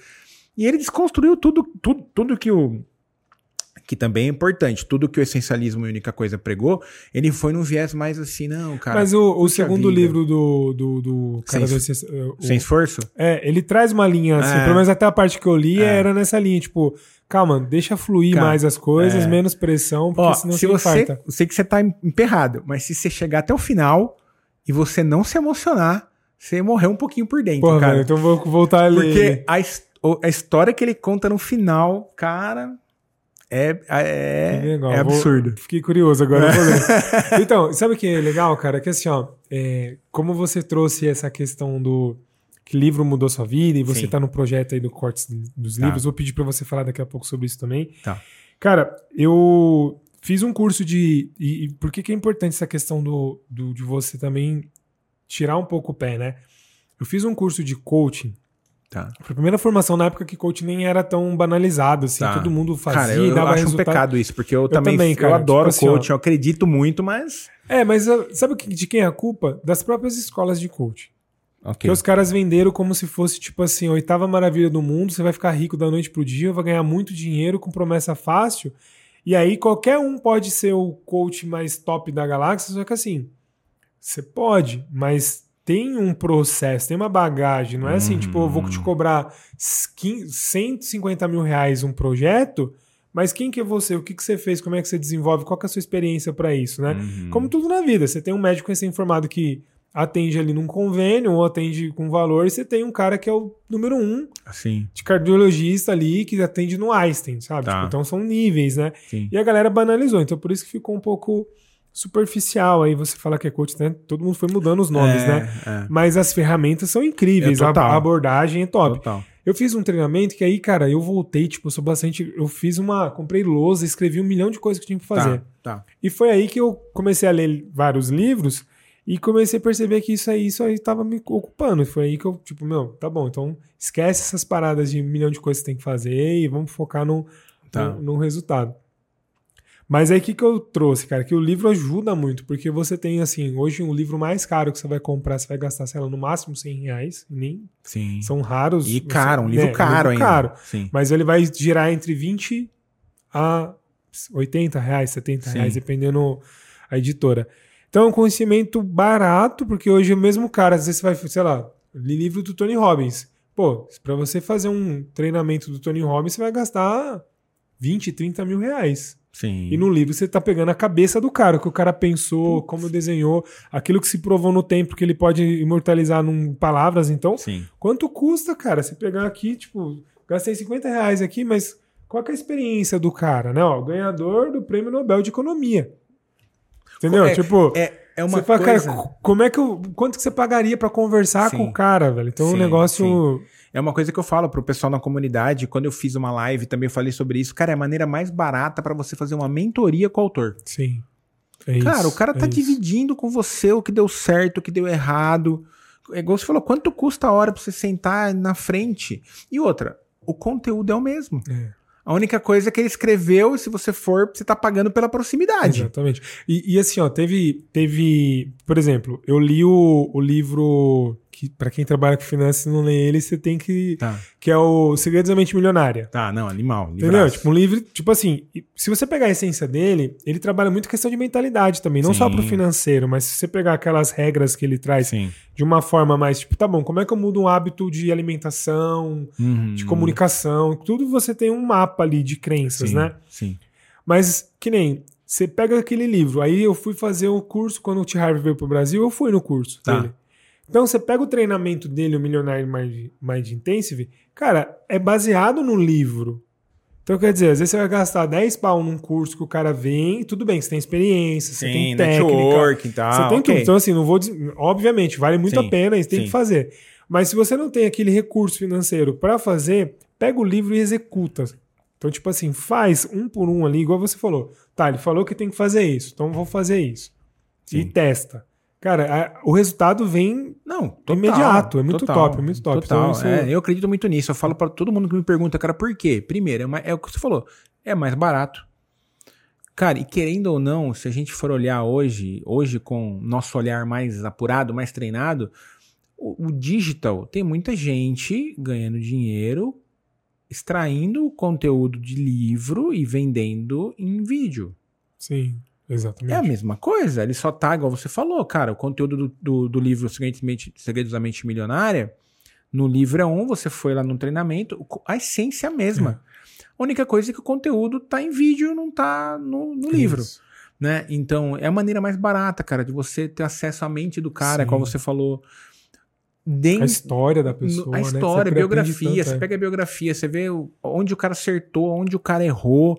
E ele desconstruiu tudo, tudo, tudo que o que também é importante. Tudo que o essencialismo e a única coisa pregou, ele foi num viés mais assim, não, cara. Mas o, o segundo livro do, do, do cara sem, do, o, sem esforço? É, ele traz uma linha assim, é. pelo menos até a parte que eu li é. era nessa linha, tipo, calma, deixa fluir cara, mais as coisas, é. menos pressão, porque Ó, senão se você, você eu sei que você tá emperrado, mas se você chegar até o final e você não se emocionar, você morreu um pouquinho por dentro, Porra, cara. Velho, então vou voltar ali. Porque a, a história que ele conta no final, cara, é, é, é absurdo. Vou, fiquei curioso agora. então, sabe o que é legal, cara? Que assim, ó, é, como você trouxe essa questão do que livro mudou sua vida e você Sim. tá no projeto aí do Cortes dos tá. Livros, vou pedir para você falar daqui a pouco sobre isso também. Tá. Cara, eu fiz um curso de. E, e por que, que é importante essa questão do, do, de você também tirar um pouco o pé, né? Eu fiz um curso de coaching. Tá. Foi a primeira formação na época que coaching nem era tão banalizado, assim, Tá. todo mundo fazia Cara, eu, e eu acho resultado. um pecado isso, porque eu, também, também, cara, eu adoro tipo assim, ó. coaching, eu acredito muito, mas. É, mas uh, sabe de quem é a culpa? Das próprias escolas de coaching. Ok. Que os caras venderam como se fosse, tipo assim, a oitava maravilha do mundo, você vai ficar rico da noite pro dia, vai ganhar muito dinheiro com promessa fácil. E aí qualquer um pode ser o coach mais top da galáxia, só que assim, você pode, mas tem um processo, tem uma bagagem, não é assim, Uhum. tipo, eu vou te cobrar 15 150 mil reais um projeto, mas quem que é você? O que, que você fez? Como é que você desenvolve? Qual que é a sua experiência para isso, né? Uhum. Como tudo na vida, você tem um médico recém-formado que atende ali num convênio ou atende com valor, e você tem um cara que é o número um Assim, de cardiologista ali que atende no Einstein, sabe? Tá. Tipo, então são níveis, né? sim. E a galera banalizou, então por isso que ficou um pouco superficial. Aí você fala que é coach, né? Todo mundo foi mudando os nomes, É, né? é. Mas as ferramentas são incríveis, É, a a abordagem é top. Total. Eu fiz um treinamento que aí, cara, eu voltei, tipo, eu sou bastante. Eu fiz uma. Comprei lousa, escrevi um milhão de coisas que tinha que fazer. Tá, tá. E foi aí que eu comecei a ler vários livros e comecei a perceber que isso aí, isso aí tava me ocupando. Foi aí que eu, tipo, meu, tá bom, então esquece essas paradas de um milhão de coisas que tem que fazer e vamos focar no, Tá. no, no resultado. Mas aí o que, que eu trouxe, cara? Que o livro ajuda muito, porque você tem, assim, hoje um livro mais caro que você vai comprar, você vai gastar, sei lá, no máximo 100 reais, nem Sim. são raros. E caro, um livro É, caro ainda. caro. Sim. Mas ele vai girar entre 20 a 80 reais, 70 Sim. reais, dependendo a editora. Então é um conhecimento barato, porque hoje o mesmo cara, às vezes você vai, sei lá, li livro do Tony Robbins. Pô, pra você fazer um treinamento do Tony Robbins, você vai gastar 20, 30 mil reais. Sim. E no livro você tá pegando a cabeça do cara, o que o cara pensou, como desenhou, aquilo que se provou no tempo que ele pode imortalizar em palavras. Então, Sim. Quanto custa, cara? Você pegar aqui, tipo, gastei 50 reais aqui, mas qual que é a experiência do cara, né? Ó, ganhador do Prêmio Nobel de Economia. Entendeu? É- tipo, É, é uma você fala, coisa. cara, co- como é que eu, quanto que você pagaria pra conversar Sim. com o cara, velho? Então o Sim, negócio É uma coisa que eu falo pro pessoal na comunidade, quando eu fiz uma live também eu falei sobre isso. Cara, é a maneira mais barata pra você fazer uma mentoria com o autor. sim. É isso, Cara, o cara tá é dividindo com você o que deu certo, o que deu errado. É igual você falou, quanto custa a hora pra você sentar na frente? E outra, o conteúdo é o mesmo. É. A única coisa é que ele escreveu, e se você for, você tá pagando pela proximidade. Exatamente. E, e assim, ó, teve, teve, por exemplo, eu li o, o livro que para quem trabalha com finanças e não lê ele, você tem que Tá. que é o Segredos da Mente Milionária. Tá, não, animal. Entendeu? livraço. Tipo, um livro, tipo assim, se você pegar a essência dele, ele trabalha muito questão de mentalidade também, não só Sim. pro financeiro, mas se você pegar aquelas regras que ele traz Sim. de uma forma mais, tipo, tá bom, como é que eu mudo um hábito de alimentação, Uhum. de comunicação, tudo você tem um mapa ali de crenças, Sim, né? Sim. Mas que nem você pega aquele livro, aí eu fui fazer o curso quando o T. Harvey veio pro Brasil, eu fui no curso Tá. dele. Então você pega o treinamento dele, o Millionaire Mind, Mind Intensive, cara, é baseado no livro. Então quer dizer, às vezes você vai gastar 10 pau num curso que o cara vem, tudo bem, você tem experiência, você tem técnica, network e tal. você tem ok. tudo. Então, assim, não vou. Obviamente, vale muito Sim, a pena e tem sim. que fazer. Mas se você não tem aquele recurso financeiro para fazer, pega o livro e executa. Então, tipo assim, faz um por um ali, igual você falou. Tá, ele falou que tem que fazer isso, então vou fazer isso. E Sim. testa. Cara, a- o resultado vem. Não, total, Imediato, é muito top, é muito top. Total, Então, é, eu acredito muito nisso. Eu falo pra todo mundo que me pergunta, cara, por quê? Primeiro, é, mais- é o que você falou, é mais barato. Cara, e querendo ou não, se a gente for olhar hoje, hoje com nosso olhar mais apurado, mais treinado, o, o digital tem muita gente ganhando dinheiro, extraindo o conteúdo de livro e vendendo em vídeo. Sim, exatamente. É a mesma coisa, ele só tá, igual você falou, cara, o conteúdo do, do, do livro Segredos, da Mente Milionária, no livro é um, você foi lá no treinamento, a essência é a mesma. A única coisa é que o conteúdo tá em vídeo, não tá no, no livro, Isso. né? Então, é a maneira mais barata, cara, de você ter acesso à mente do cara, Sim. como você falou. A Dentro, história da pessoa. a né? História, a aprende biografia, você é. pega a biografia, você vê onde o cara acertou, onde o cara errou,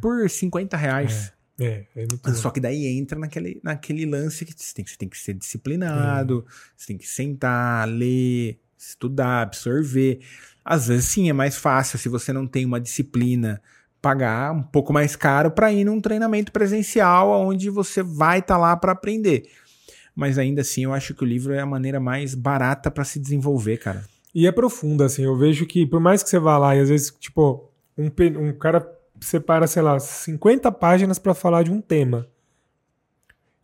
por 50 reais. É, é muito Só que daí entra naquele, naquele lance que você tem, que você tem que ser disciplinado, você tem que sentar, ler, estudar, absorver. Às vezes, sim, é mais fácil se você não tem uma disciplina pagar um pouco mais caro para ir num treinamento presencial onde você vai estar tá lá para aprender. Mas ainda assim, eu acho que o livro é a maneira mais barata para se desenvolver, cara. E é profunda, assim. Eu vejo que, por mais que você vá lá e às vezes, tipo, um, um cara separa, sei lá, 50 páginas para falar de um tema.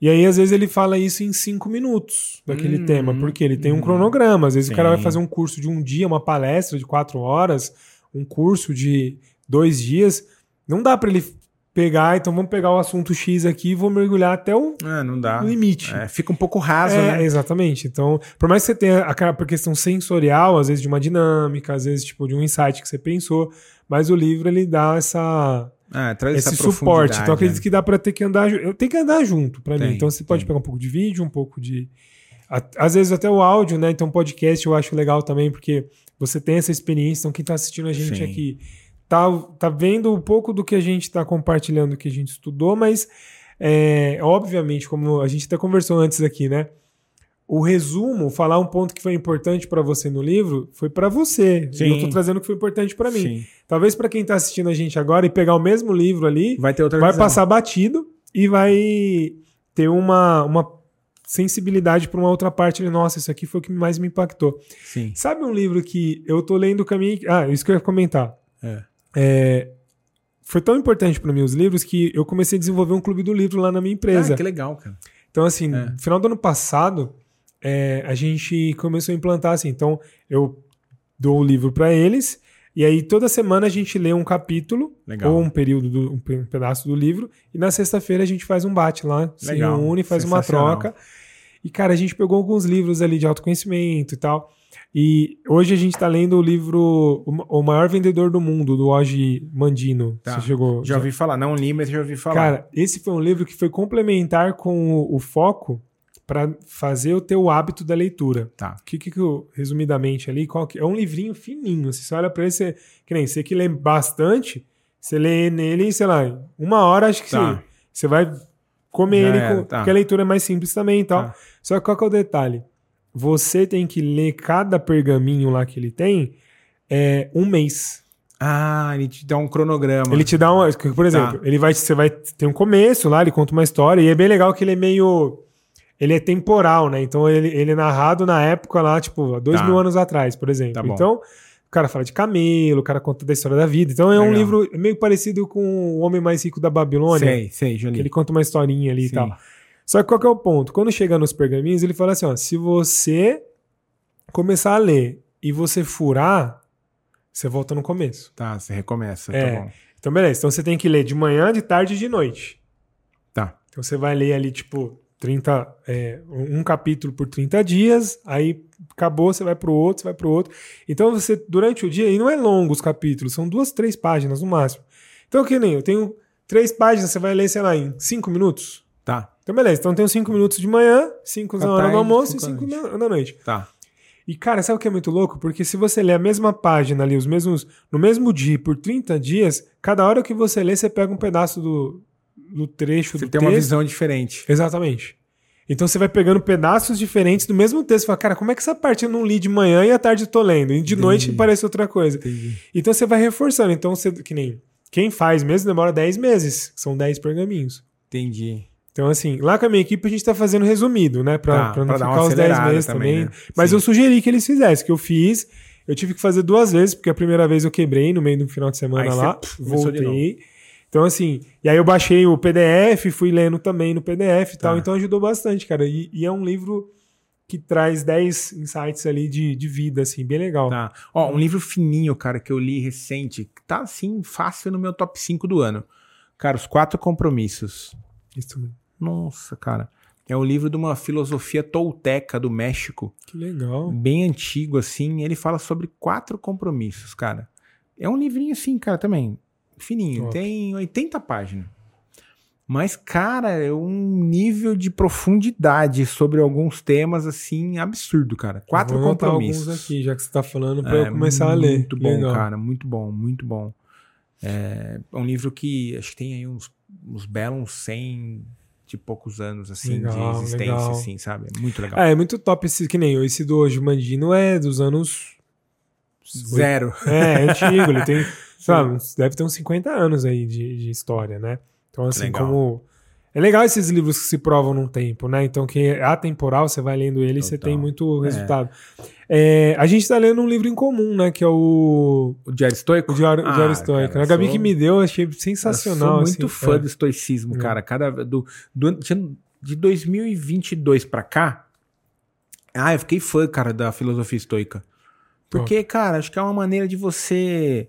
E aí, às vezes, ele fala isso em cinco minutos daquele hum, tema, porque ele tem um hum. cronograma. Às vezes sim. o cara vai fazer um curso de um dia, uma palestra de quatro horas, um curso de dois dias. Não dá para ele pegar, então vamos pegar o assunto X aqui e vou mergulhar até o é, não dá. limite. É, fica um pouco raso, é, né? Exatamente. Então, por mais que você tenha aquela questão sensorial, às vezes de uma dinâmica, às vezes tipo de um insight que você pensou, mas o livro ele dá essa ah, traz esse suporte. Então acredito é. que dá para ter que andar, eu tenho que andar junto para mim. Então você pode tem. pegar um pouco de vídeo, um pouco de às vezes até o áudio, né? Então podcast eu acho legal também porque você tem essa experiência, então quem está assistindo a gente Sim. aqui tá, tá vendo um pouco do que a gente está compartilhando, que a gente estudou, mas é, obviamente, como a gente até conversou antes aqui, né? o resumo, falar um ponto que foi importante para você no livro, foi para você. Sim. E eu tô trazendo o que foi importante para mim. Sim. Talvez para quem tá assistindo a gente agora e pegar o mesmo livro ali, vai ter outra vai visão. passar batido e vai ter uma, uma sensibilidade para uma outra parte. Nossa, isso aqui foi o que mais me impactou. Sim. Sabe um livro que eu tô lendo o caminho. Ah, isso que eu ia comentar. É. É, foi tão importante para mim os livros que eu comecei a desenvolver um clube do livro lá na minha empresa. Ah, que legal, cara. Então, assim, é. no final do ano passado, é, a gente começou a implantar assim. Então, eu dou o livro para eles, e aí toda semana a gente lê um capítulo, Legal. ou um período, do, um pedaço do livro, e na sexta-feira a gente faz um bate lá, se reúne, faz uma troca. E, cara, a gente pegou alguns livros ali de autoconhecimento e tal. E hoje a gente está lendo o livro O Maior Vendedor do Mundo, do Oji Mandino. Tá. Você chegou. Já ouvi falar, não li, mas já ouvi falar. Cara, esse foi um livro que foi complementar com o, o foco para fazer o teu hábito da leitura. Tá. O que, que, eu, resumidamente ali, que, é um livrinho fininho. Você olha para ele, você, que nem você que lê bastante, você lê nele, sei lá, uma hora, acho que tá. você, você vai comer Já ele, com, tá. porque a leitura é mais simples também e tal. Tá. Só que qual que é o detalhe? Você tem que ler cada pergaminho lá que ele tem é, um mês. Ah, ele te dá um cronograma. Ele te dá um. Por exemplo, tá. ele vai, você vai ter um começo lá, ele conta uma história, e é bem legal que ele é meio ele é temporal, né? Então ele, ele é narrado na época lá, tipo, dois tá. mil anos atrás, por exemplo. Tá então, o cara fala de camelo, o cara conta da história da vida. Então é Legal. um livro meio parecido com O Homem Mais Rico da Babilônia. Sei, sei, Johnny. Ele conta uma historinha ali Sim. e tal. Só que qual que é o ponto? Quando chega nos pergaminhos, ele fala assim: ó, se você começar a ler e você furar, você volta no começo. Tá, você recomeça, tá é. tá bom. Então, beleza. Então você tem que ler de manhã, de tarde e de noite. Tá. Então você vai ler ali, tipo, 30, é, um capítulo por 30 dias, aí acabou, você vai para o outro, você vai para o outro. Então você, durante o dia, e não é longo os capítulos, são duas, três páginas no máximo. Então, que nem eu tenho três páginas, você vai ler, sei lá, em cinco minutos. Tá. Então, beleza. Então, eu tenho cinco minutos de manhã, cinco da hora do almoço cinco e cinco da noite. Tá. E, cara, sabe o que é muito louco? Porque se você lê a mesma página ali, os mesmos, no mesmo dia, por 30 dias, cada hora que você lê, você pega um pedaço do, do trecho você do tem texto. uma visão diferente. Exatamente. Então você vai pegando pedaços diferentes do mesmo texto. Você fala, cara, como é que essa parte eu não li de manhã e à tarde eu tô lendo? E de Entendi. noite parece outra coisa. Entendi. Então você vai reforçando. Então você, que nem quem faz mesmo demora 10 meses. São 10 pergaminhos. Entendi. Então, assim, lá com a minha equipe a gente tá fazendo resumido, né? Pra, tá, pra não pra ficar os 10 meses também. também. Né? Mas Sim. eu sugeri que eles fizessem, que eu fiz. Eu tive que fazer duas vezes, porque a primeira vez eu quebrei no meio do final de semana Aí lá. Você, voltei. Então, assim, e aí eu baixei o PDF, fui lendo também no PDF e tá. tal, então ajudou bastante, cara. E, e, é um livro que traz 10 insights ali de, de vida, assim, bem legal. Tá. Ó, um livro fininho, cara, que eu li recente, tá, assim, fácil no meu top 5 do ano. Cara, Os Quatro Compromissos. Isso mesmo. Nossa, cara. É um livro de uma filosofia tolteca do México. Que legal. Bem antigo, assim. Ele fala sobre quatro compromissos, cara. É um livrinho assim, cara, também fininho, Top. tem 80 páginas. Mas, cara, é um nível de profundidade sobre alguns temas, assim, absurdo, cara. Quatro Vou compromissos. alguns aqui, já que você tá falando, pra é, eu começar a ler. Muito bom, Legal. cara, muito bom, muito bom. É, é um livro que acho que tem aí uns, uns belos 100 de poucos anos, assim, legal, de existência, legal. assim, sabe? É muito legal. É, é muito top esse, que nem esse do hoje Mandino é dos anos... Zero. É, é antigo, ele tem sabe, deve ter uns 50 anos aí de, de história, né? Então, assim, Legal. como. É legal esses livros que se provam num tempo, né? Então, que é atemporal, você vai lendo ele e você tem muito resultado. É, a gente tá lendo um livro em comum, né? Que é o, O Diário Estoico? o Diário, Ah, Diário Estoico. cara, A Gabi sou- que me deu, eu achei Eu sensacional. sou muito assim. fã É. do estoicismo, É. cara. Cada, do, do, de 2022 pra cá, ah, eu fiquei fã, cara, da filosofia estoica. Porque, cara, acho que é uma maneira de você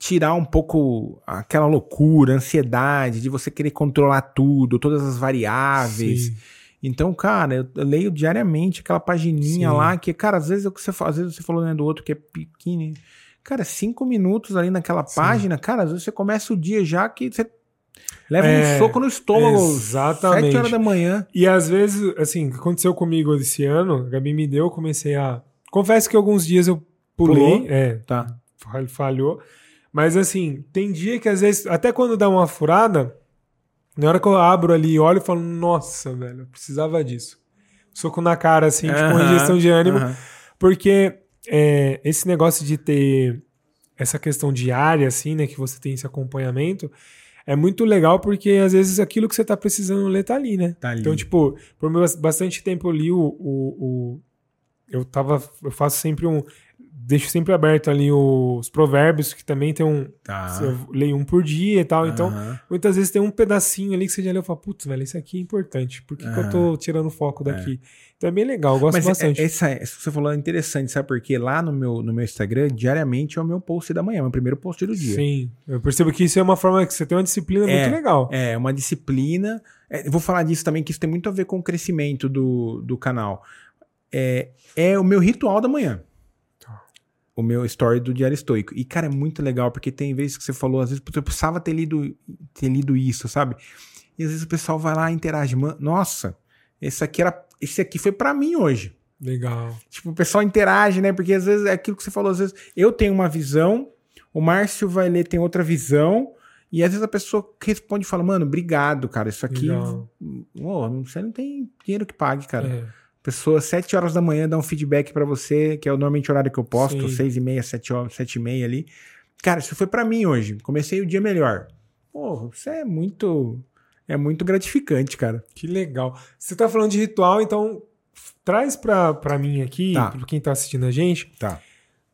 tirar um pouco aquela loucura, ansiedade, de você querer controlar tudo, todas as variáveis. Sim. Então, cara, eu, eu leio diariamente aquela pagininha Sim. lá que, cara, às vezes, é o que você, às vezes você falou né, do outro que é pequeno. Cara, cinco minutos ali naquela Sim. página, cara, às vezes você começa o dia já que você leva É, um soco no estômago. exatamente. Sete horas da manhã. E às vezes, assim, aconteceu comigo esse ano, a Gabi me deu, eu comecei a. Confesso que alguns dias eu pulei, Pulou? é, Tá. fal- falhou. Mas assim, tem dia que às vezes, até quando dá uma furada, na hora que eu abro ali e olho, eu falo, nossa, velho, eu precisava disso. Soco na cara, assim, tipo, uma injeção de ânimo. aham. Porque é, esse negócio de ter essa questão diária, assim, né, que você tem esse acompanhamento, é muito legal porque às vezes aquilo que você tá precisando ler tá ali, né? Tá ali. Então, tipo, por bas- bastante tempo eu li o, o, o- eu tava, eu faço sempre um, deixo sempre aberto ali os provérbios, que também tem um, Tá. eu leio um por dia e tal, então Aham. muitas vezes tem um pedacinho ali que você já leu e fala, putz, velho, esse aqui é importante, por que, que eu tô tirando foco daqui? Então é bem legal, eu gosto Mas bastante. é- essa, essa que você falou é interessante, sabe por quê? Lá no meu, no meu Instagram, diariamente é o meu post da manhã, meu primeiro post do dia. Sim, eu percebo que isso é uma forma que você tem uma disciplina É, muito legal. É, uma disciplina. É, eu vou falar disso também, que isso tem muito a ver com o crescimento do, do canal. É, é o meu ritual da manhã. O meu story do Diário Estoico. E, cara, é muito legal, porque tem vezes que você falou, às vezes, "Putz, eu precisava ter lido, ter lido isso, sabe? E às vezes o pessoal vai lá e interage. "Man, Nossa, esse aqui era. Esse aqui foi pra mim hoje. Legal. Tipo, o pessoal interage, né? Porque às vezes é aquilo que você falou, às vezes eu tenho uma visão, o Márcio vai ler tem outra visão, e às vezes a pessoa responde e fala, mano, obrigado, cara. Isso aqui. Legal. Ô, você não tem dinheiro que pague, cara. É. Pessoa, sete horas da manhã, dá um feedback pra você, que é o normalmente o horário que eu posto, Sim. seis e meia, sete horas, sete e meia ali. Cara, isso foi pra mim hoje. Comecei o dia melhor. Pô, isso é muito. É muito gratificante, cara. Que legal. Você tá falando de ritual, então traz pra, pra mim aqui, Tá. pra quem tá assistindo a gente. Tá.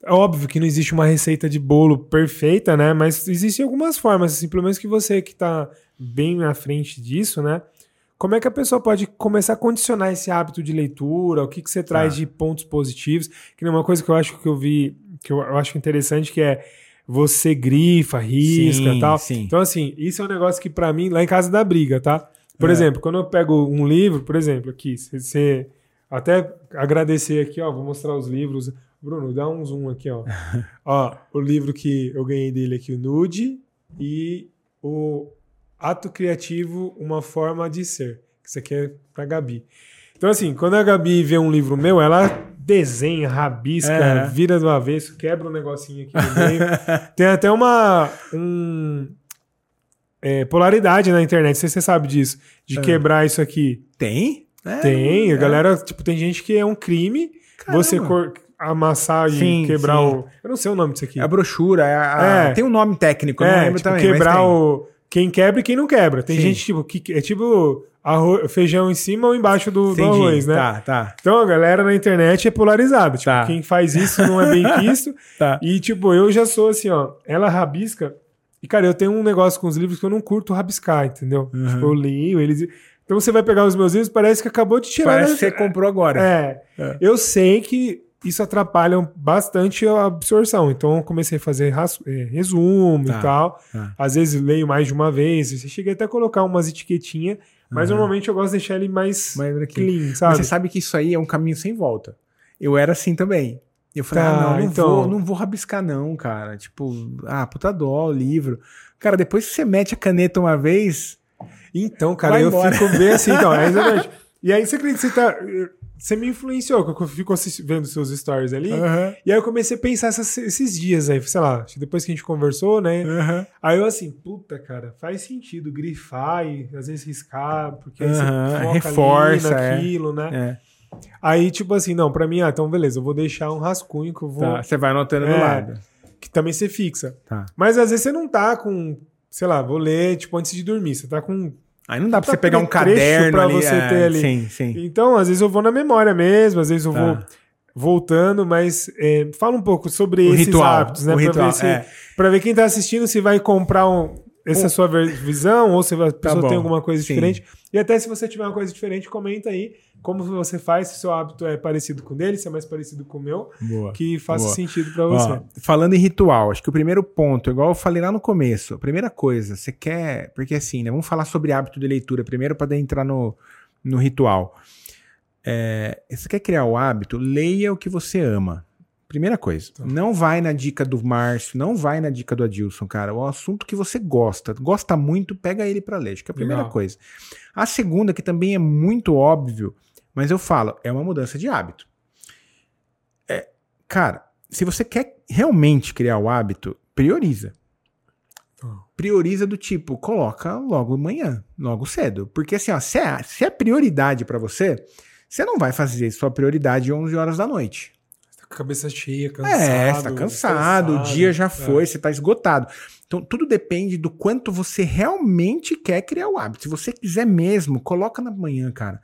É óbvio que não existe uma receita de bolo perfeita, né? Mas existem algumas formas, assim, pelo menos que você que tá bem na frente disso, né? Como é que a pessoa pode começar a condicionar esse hábito de leitura? O que, que você traz Tá. de pontos positivos? Que é uma coisa que eu acho que eu vi, que eu, eu acho interessante, que é você grifa, risca Sim, e tal. sim. Então, assim, isso é um negócio que pra mim, lá em casa dá briga, tá? Por É. exemplo, quando eu pego um livro, por exemplo, aqui, você- você até agradecer aqui, ó, vou mostrar os livros. Bruno, dá um zoom aqui, ó. ó, o livro que eu ganhei dele aqui, o Nude, e o Ato Criativo, Uma Forma de Ser. Isso aqui é pra Gabi. Então, assim, quando a Gabi vê um livro meu, ela desenha, rabisca, É. vira do avesso, quebra um negocinho aqui no meio. Tem até uma um, é, polaridade na internet, não sei se você sabe disso, de É. quebrar isso aqui. Tem? É, Tem, a é. galera, tipo, tem gente que é um crime Caramba. você cor- amassar e Sim, quebrar sim. o. Eu não sei o nome disso aqui. É a brochura, é a- a- tem um nome técnico, eu não lembro tipo, também. mas quebrar tem. o. Quem quebra e quem não quebra. Tem Sim. gente, tipo, que é tipo arroz, feijão em cima ou embaixo do, do arroz, né? Tá, tá, Então a galera na internet é polarizada. Tipo, Tá. quem faz isso não é bem quisto. tá. E, tipo, eu já sou assim, ó. Ela rabisca. E, cara, eu tenho um negócio com os livros que eu não curto rabiscar, entendeu? Uhum. Tipo, eu leio eles. Então você vai pegar os meus livros, parece que acabou de tirar. Parece que você comprou agora. É. É. Eu sei que isso atrapalha bastante a absorção. Então eu comecei a fazer é, resumo Tá, e tal. tá. Às vezes leio mais de uma vez. Eu cheguei até a colocar umas etiquetinhas. Mas Uhum. normalmente eu gosto de deixar ele mais Mas aqui. clean, Mas sabe? você sabe que isso aí é um caminho sem volta. Eu era assim também. Eu falei, Tá, ah, não, não, então. vou, não vou rabiscar não, cara. Tipo, ah, puta dó, livro. Cara, depois que você mete a caneta uma vez, Então, cara, eu embora. fico bem assim, então, é exatamente. E aí você acredita que você tá. Você me influenciou, que eu fico vendo seus stories ali. Aham, E aí eu comecei a pensar essas- esses dias aí, sei lá, depois que a gente conversou, né? aham, Aí eu assim, puta, cara, faz sentido grifar e às vezes riscar, porque aí você foca reforça, ali é. naquilo, né? é. Aí, tipo assim, não, pra mim, ah, então beleza, eu vou deixar um rascunho que eu vou. Tá, você vai anotando do É. lado. Que também você fixa. Tá. Mas às vezes você não tá com, sei lá, vou ler, tipo, antes de dormir. Você tá com. Aí não dá pra Tá você pegar um caderno pra ali. você é, ter ali. Sim, sim. Então, às vezes eu vou na memória mesmo, às vezes eu Tá. vou voltando, mas é, fala um pouco sobre O esses ritual, hábitos, né? Pra, ritual, ver se, é. pra ver quem tá assistindo se vai comprar um, essa Um- sua visão ou se a pessoa bom, tem alguma coisa sim. diferente. E até se você tiver uma coisa diferente, comenta aí como você faz, se o seu hábito é parecido com o dele, se é mais parecido com o meu, Boa. que faça Boa. sentido pra você. Ó, falando em ritual, acho que o primeiro ponto, igual eu falei lá no começo, a primeira coisa, você quer. Porque assim, né? Vamos falar sobre hábito de leitura primeiro para entrar no, no ritual. É, você quer criar o hábito, leia o que você ama. Primeira coisa. Tá. Não vai na dica do Márcio, não vai na dica do Adilson, cara. O assunto que você gosta, gosta muito, pega ele para ler. Acho que é a primeira Legal. coisa. A segunda, que também é muito óbvio, mas eu falo, é uma mudança de hábito. É, cara, se você quer realmente criar o hábito, prioriza. Tá. Prioriza do tipo, coloca logo amanhã, logo cedo. Porque assim, ó, se, é, se é prioridade pra você, você não vai fazer sua prioridade 11 horas da noite. Cabeça cheia, cansado. é, você tá cansado, o estressado. dia já É. foi, você tá esgotado. Então, tudo depende do quanto você realmente quer criar o hábito. Se você quiser mesmo, coloca na manhã, cara.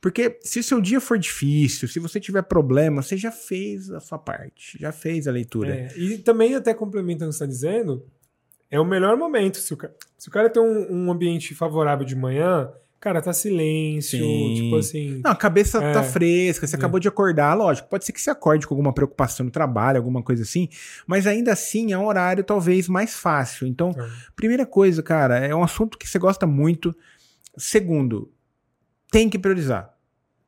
Porque se seu dia for difícil, se você tiver problema, você já fez a sua parte, já fez a leitura. É, e também, até complementando o que você está dizendo, é o melhor momento. Se o cara, se o cara tem um, um ambiente favorável de manhã, cara, tá silêncio, Sim. tipo assim. Não, a cabeça É. tá fresca, você É. acabou de acordar, lógico. Pode ser que você acorde com alguma preocupação no trabalho, alguma coisa assim, mas ainda assim é um horário talvez mais fácil. Então, É. primeira coisa, cara, é um assunto que você gosta muito. Segundo, tem que priorizar.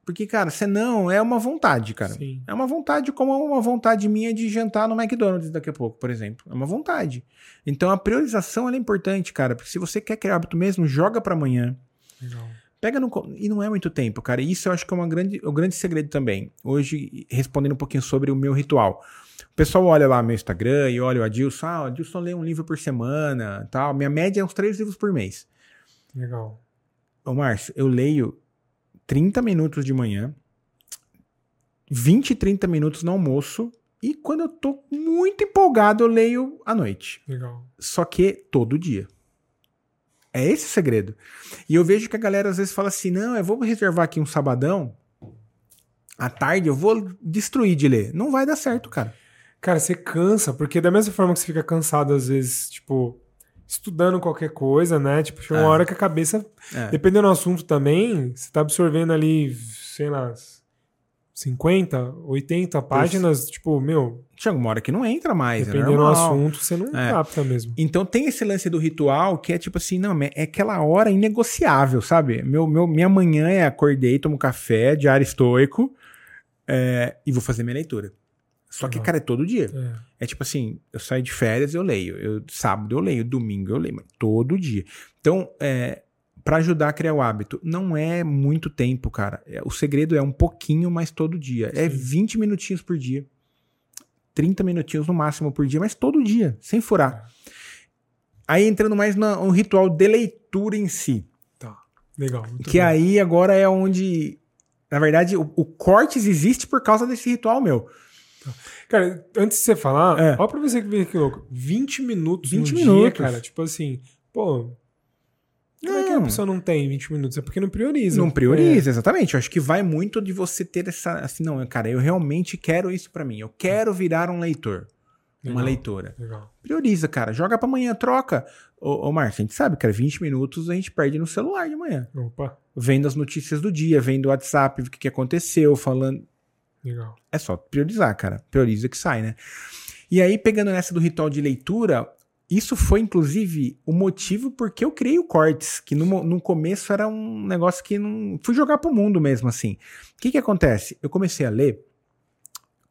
Porque, cara, senão é uma vontade, cara. Sim. É uma vontade como uma vontade minha de jantar no McDonald's daqui a pouco, por exemplo. É uma vontade. Então a priorização é importante, cara. Porque se você quer criar hábito mesmo, joga pra amanhã. Legal. Pega no. E não é muito tempo, cara. Isso eu acho que é uma grande, o grande segredo também. Hoje, respondendo um pouquinho sobre o meu ritual. O pessoal olha lá meu Instagram e olha o Adilson. Ah, o Adilson lê um livro por semana tal. Minha média é uns três livros por mês. Legal. Ô, Márcio, eu leio 30 minutos de manhã, 20, 30 minutos no almoço. E quando eu tô muito empolgado, eu leio à noite. Legal. Só que todo dia. É esse o segredo. E eu vejo que a galera às vezes fala assim: não, eu vou reservar aqui um sabadão. À tarde eu vou destruir de ler. Não vai dar certo, cara. Cara, você cansa, porque da mesma forma que você fica cansado, às vezes, tipo, estudando qualquer coisa, né? Tipo, chega uma É. hora que a cabeça, É. dependendo do assunto também, você tá absorvendo ali, sei lá, 50, 80 páginas, tipo, meu, Chega uma hora que não entra mais. é dependendo do assunto, você não É. capta mesmo. Então tem esse lance do ritual que é tipo assim, não, é aquela hora inegociável, sabe? Meu, meu, minha manhã é acordei, tomo café, diário estoico, é, e vou fazer minha leitura. Só que, cara, é todo dia. É. É tipo assim, eu saio de férias, eu leio. Eu, sábado eu leio, domingo eu leio, mas todo dia. Então, é, para ajudar a criar o hábito, não é muito tempo, cara. É, o segredo é um pouquinho, mas todo dia. É Sim. 20 minutinhos por dia. 30 minutinhos no máximo por dia, mas todo dia, sem furar. Aí entrando mais no, ritual de leitura em si. Tá. Legal. que bom. aí agora é onde. Na verdade, o, o cortes existe por causa desse ritual meu. Cara, antes de você falar, É. ó pra você que vê que louco. 20 minutos 20 no minutos. dia, cara. Tipo assim, pô. Como é que a Não. pessoa não tem 20 minutos? É porque não prioriza. Não prioriza, exatamente. Eu acho que vai muito de você ter essa. Assim, não, cara, eu realmente quero isso pra mim. Eu quero virar um leitor. Uma Legal. leitora. É, legal. Prioriza, cara. Joga pra amanhã, troca. Ô, ô Márcio, a gente sabe, cara, 20 minutos a gente perde no celular de manhã. Opa, Vendo as notícias do dia, vendo o WhatsApp, o que, que aconteceu, falando. legal. É só priorizar, cara. Prioriza que sai, né? E aí, pegando nessa do ritual de leitura, isso foi, inclusive, o motivo porque eu criei o Cortes, que no, no começo era um negócio que não. Fui jogar pro mundo mesmo, assim. O que que acontece? Eu comecei a ler,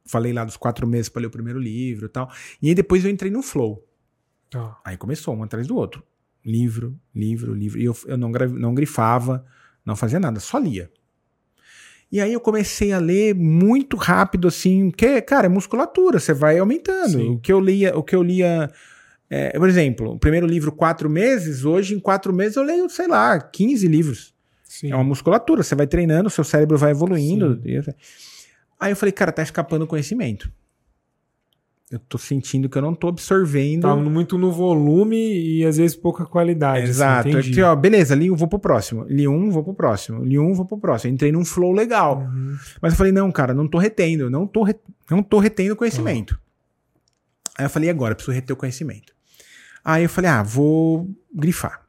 falei lá dos quatro meses para ler o primeiro livro e tal, e aí depois eu entrei no Flow. Tá. Aí começou um atrás do outro. Livro, livro, livro. E eu, eu não, não grifava, não fazia nada, só lia. E aí eu comecei a ler muito rápido, assim, que, cara, é musculatura, você vai aumentando. Sim. O que eu lia, o que eu lia. É, por exemplo, o primeiro livro, quatro meses, hoje, em quatro meses, eu leio, sei lá, 15 livros. Sim. É uma musculatura, você vai treinando, seu cérebro vai evoluindo. Sim. Aí eu falei, cara, tá escapando o conhecimento. eu tô sentindo que eu não tô absorvendo. Tá muito no volume e às vezes pouca qualidade. assim, Exato. entendi. Aqui, ó, beleza, li um, vou pro próximo. Li um, vou pro próximo. Li um, vou pro próximo. Entrei num flow legal. Uhum. Mas eu falei, não, cara, não tô retendo, não tô, re- não tô retendo conhecimento. Aí eu falei, agora, preciso reter o conhecimento. Aí eu falei, ah, vou grifar.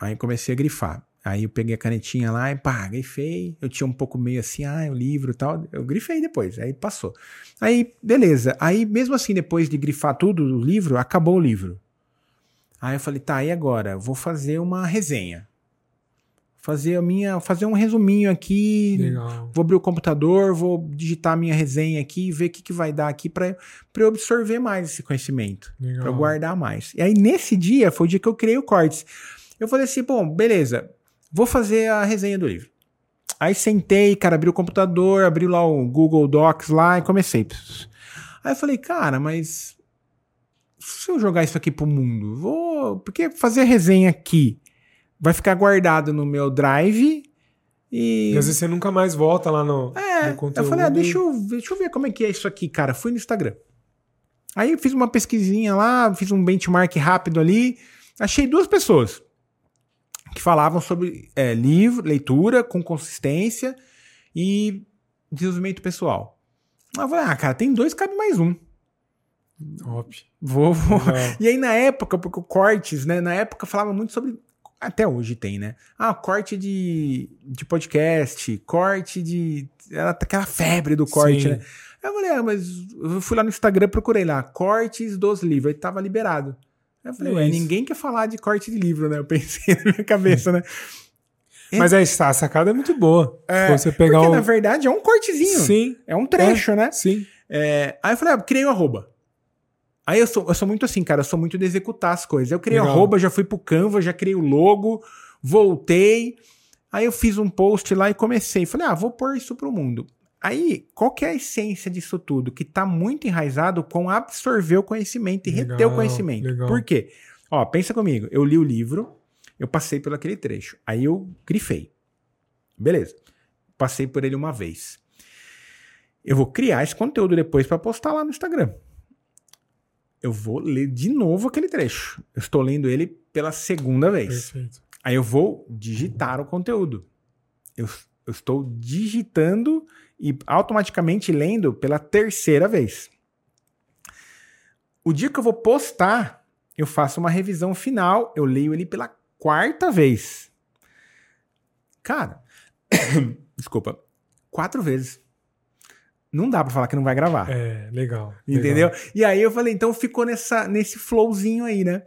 Aí comecei a grifar. Aí eu peguei a canetinha lá e pá, grifei. Eu tinha um pouco meio assim, ah, o livro e tal. Eu grifei depois, aí passou. Aí, beleza. Aí, mesmo assim, depois de grifar tudo do livro, acabou o livro. Aí eu falei, tá, e agora? Vou fazer uma resenha. Fazer a minha. Fazer um resuminho aqui, Legal. Vou abrir o computador, vou digitar a minha resenha aqui e ver o que, que vai dar aqui para eu absorver mais esse conhecimento, para eu guardar mais. E aí, nesse dia, foi o dia que eu criei o Cortes. Eu falei assim, bom, beleza, vou fazer a resenha do livro. Aí sentei, cara, abri o computador, abri lá o Google Docs lá e comecei. Aí eu falei, cara, mas se eu jogar isso aqui pro mundo, vou. Porque fazer a resenha aqui vai ficar guardado no meu drive e. E às vezes você nunca mais volta lá no, É, no conteúdo. eu falei, ah, deixa eu, ver- deixa eu ver como é que é isso aqui, cara. Fui no Instagram. Aí eu fiz uma pesquisinha lá, fiz um benchmark rápido ali. Achei duas pessoas que falavam sobre é, livro, leitura com consistência e desenvolvimento pessoal. Eu falei, ah, cara, tem dois, cabe mais um. Top. Vou, vou. E aí, na época, porque o cortes, né? Na época falava muito sobre. Até hoje tem, né? Ah, corte de, de podcast, corte de. Era aquela febre do corte, Sim. né? Eu falei, ah, mas eu fui lá no Instagram, procurei lá, cortes dos livros, aí tava liberado. Eu falei, É ué, ninguém quer falar de corte de livro, né? Eu pensei na minha cabeça, né? Mas aí, a sacada é muito boa. É, você pegar Porque, um. na verdade, é um cortezinho. Sim, É um trecho, né? sim. É, aí eu falei, ah, criei o arroba. Aí eu sou, eu sou muito assim, cara, eu sou muito de executar as coisas. Eu criei Legal. arroba, já fui pro Canva, já criei o logo, voltei. Aí eu fiz um post lá e comecei. Falei, ah, vou pôr isso pro mundo. Aí, qual que é a essência disso tudo? Que tá muito enraizado com absorver o conhecimento e reter Legal, o conhecimento. legal. Por quê? Ó, pensa comigo. Eu li o livro, eu passei por aquele trecho. Aí eu grifei. Beleza. Passei por ele uma vez. Eu vou criar esse conteúdo depois para postar lá no Instagram. Eu vou ler de novo aquele trecho. Eu estou lendo ele pela segunda vez. Perfeito. Aí eu vou digitar o conteúdo. Eu, eu estou digitando e automaticamente lendo pela terceira vez. O dia que eu vou postar, eu faço uma revisão final, eu leio ele pela quarta vez. Cara, desculpa, quatro vezes. Não dá pra falar que não vai gravar. É, legal. Entendeu? legal. E aí eu falei, então ficou nessa, nesse flowzinho aí, né?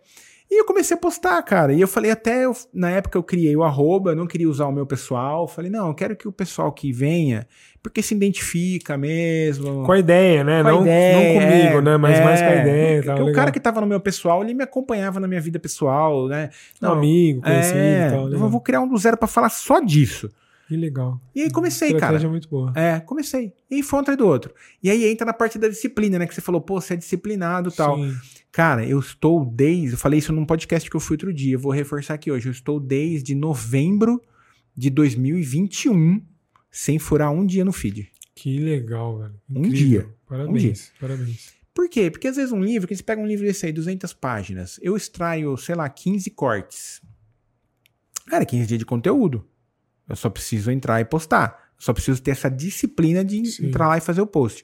E eu comecei a postar, cara. E eu falei, até eu- na época eu criei o arroba, eu não queria usar o meu pessoal. Eu falei, não, eu quero que o pessoal que venha, porque se identifica mesmo. Com a ideia, né? Com não, ideia, não comigo, é, né? Mas é. mais com a ideia. tal, o legal. cara que tava no meu pessoal, ele me acompanhava na minha vida pessoal, né? Um amigo, conhecido é, e tal. eu vou criar um do zero pra falar só disso. Que legal. E aí comecei, Estratégia cara. muito boa. É, comecei. E aí foi um atrás do outro. E aí entra na parte da disciplina, né? Que você falou, pô, você é disciplinado e tal. Sim. Cara, eu estou desde. Eu falei isso num podcast que eu fui outro dia. Eu vou reforçar aqui hoje. Eu estou desde novembro de 2021 sem furar um dia no feed. Que legal, velho. Um Incrível. dia. Parabéns. Um dia. Parabéns. Por quê? Porque às vezes um livro, que você pega um livro desse aí, 200 páginas, eu extraio, sei lá, 15 cortes. Cara, 15 dias de conteúdo. Eu só preciso entrar e postar. Eu só preciso ter essa disciplina de Sim. entrar lá e fazer o post.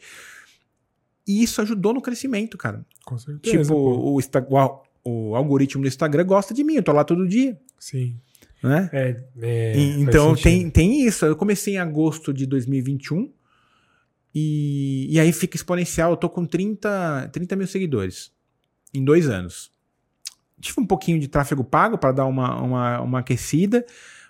E isso ajudou no crescimento, cara. Com certeza. tipo, o, o o algoritmo do Instagram gosta de mim, eu tô lá todo dia, Sim. né? É, é, E- então tem, tem isso. Eu comecei em agosto de 2021 e, e aí fica exponencial. Eu tô com 30, 30 mil seguidores em dois anos. Tive um pouquinho de tráfego pago para dar uma, uma, uma aquecida,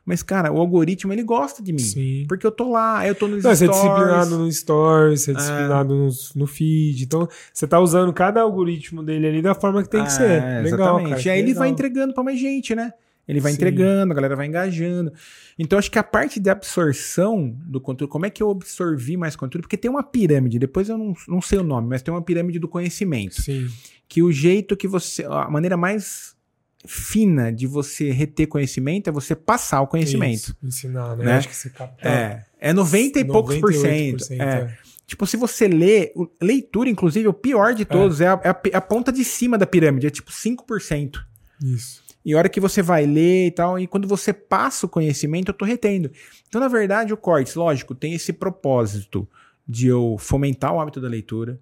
mas cara, o algoritmo ele gosta de mim. Sim. Porque eu tô lá, eu tô nos Não, você é stories. disciplinado no stories, É. você é disciplinado no, no feed. Então, você tá usando cada algoritmo dele ali da forma que tem que Ah, ser. Legal, exatamente. cara. e aí que ele vai legal. entregando pra mais gente, né? Ele vai Sim. entregando, a galera vai engajando. Então, acho que a parte de absorção do conteúdo, como é que eu absorvi mais conteúdo? Porque tem uma pirâmide, depois eu não, não sei o nome, mas tem uma pirâmide do conhecimento. Sim. Que o jeito que você. A maneira mais fina de você reter conhecimento é você passar o conhecimento. Isso, ensinar, né? Né? Acho que você capta. É. É 90 e poucos por cento. 98%, É. Tipo, se você lê, leitura, inclusive, o pior de todos, é, é, a, é, a, é a, ponta de cima da pirâmide, é tipo 5%. Isso. E a hora que você vai ler e tal, e quando você passa o conhecimento, eu tô retendo. Então, na verdade, o Cortes, lógico, tem esse propósito de eu fomentar o hábito da leitura.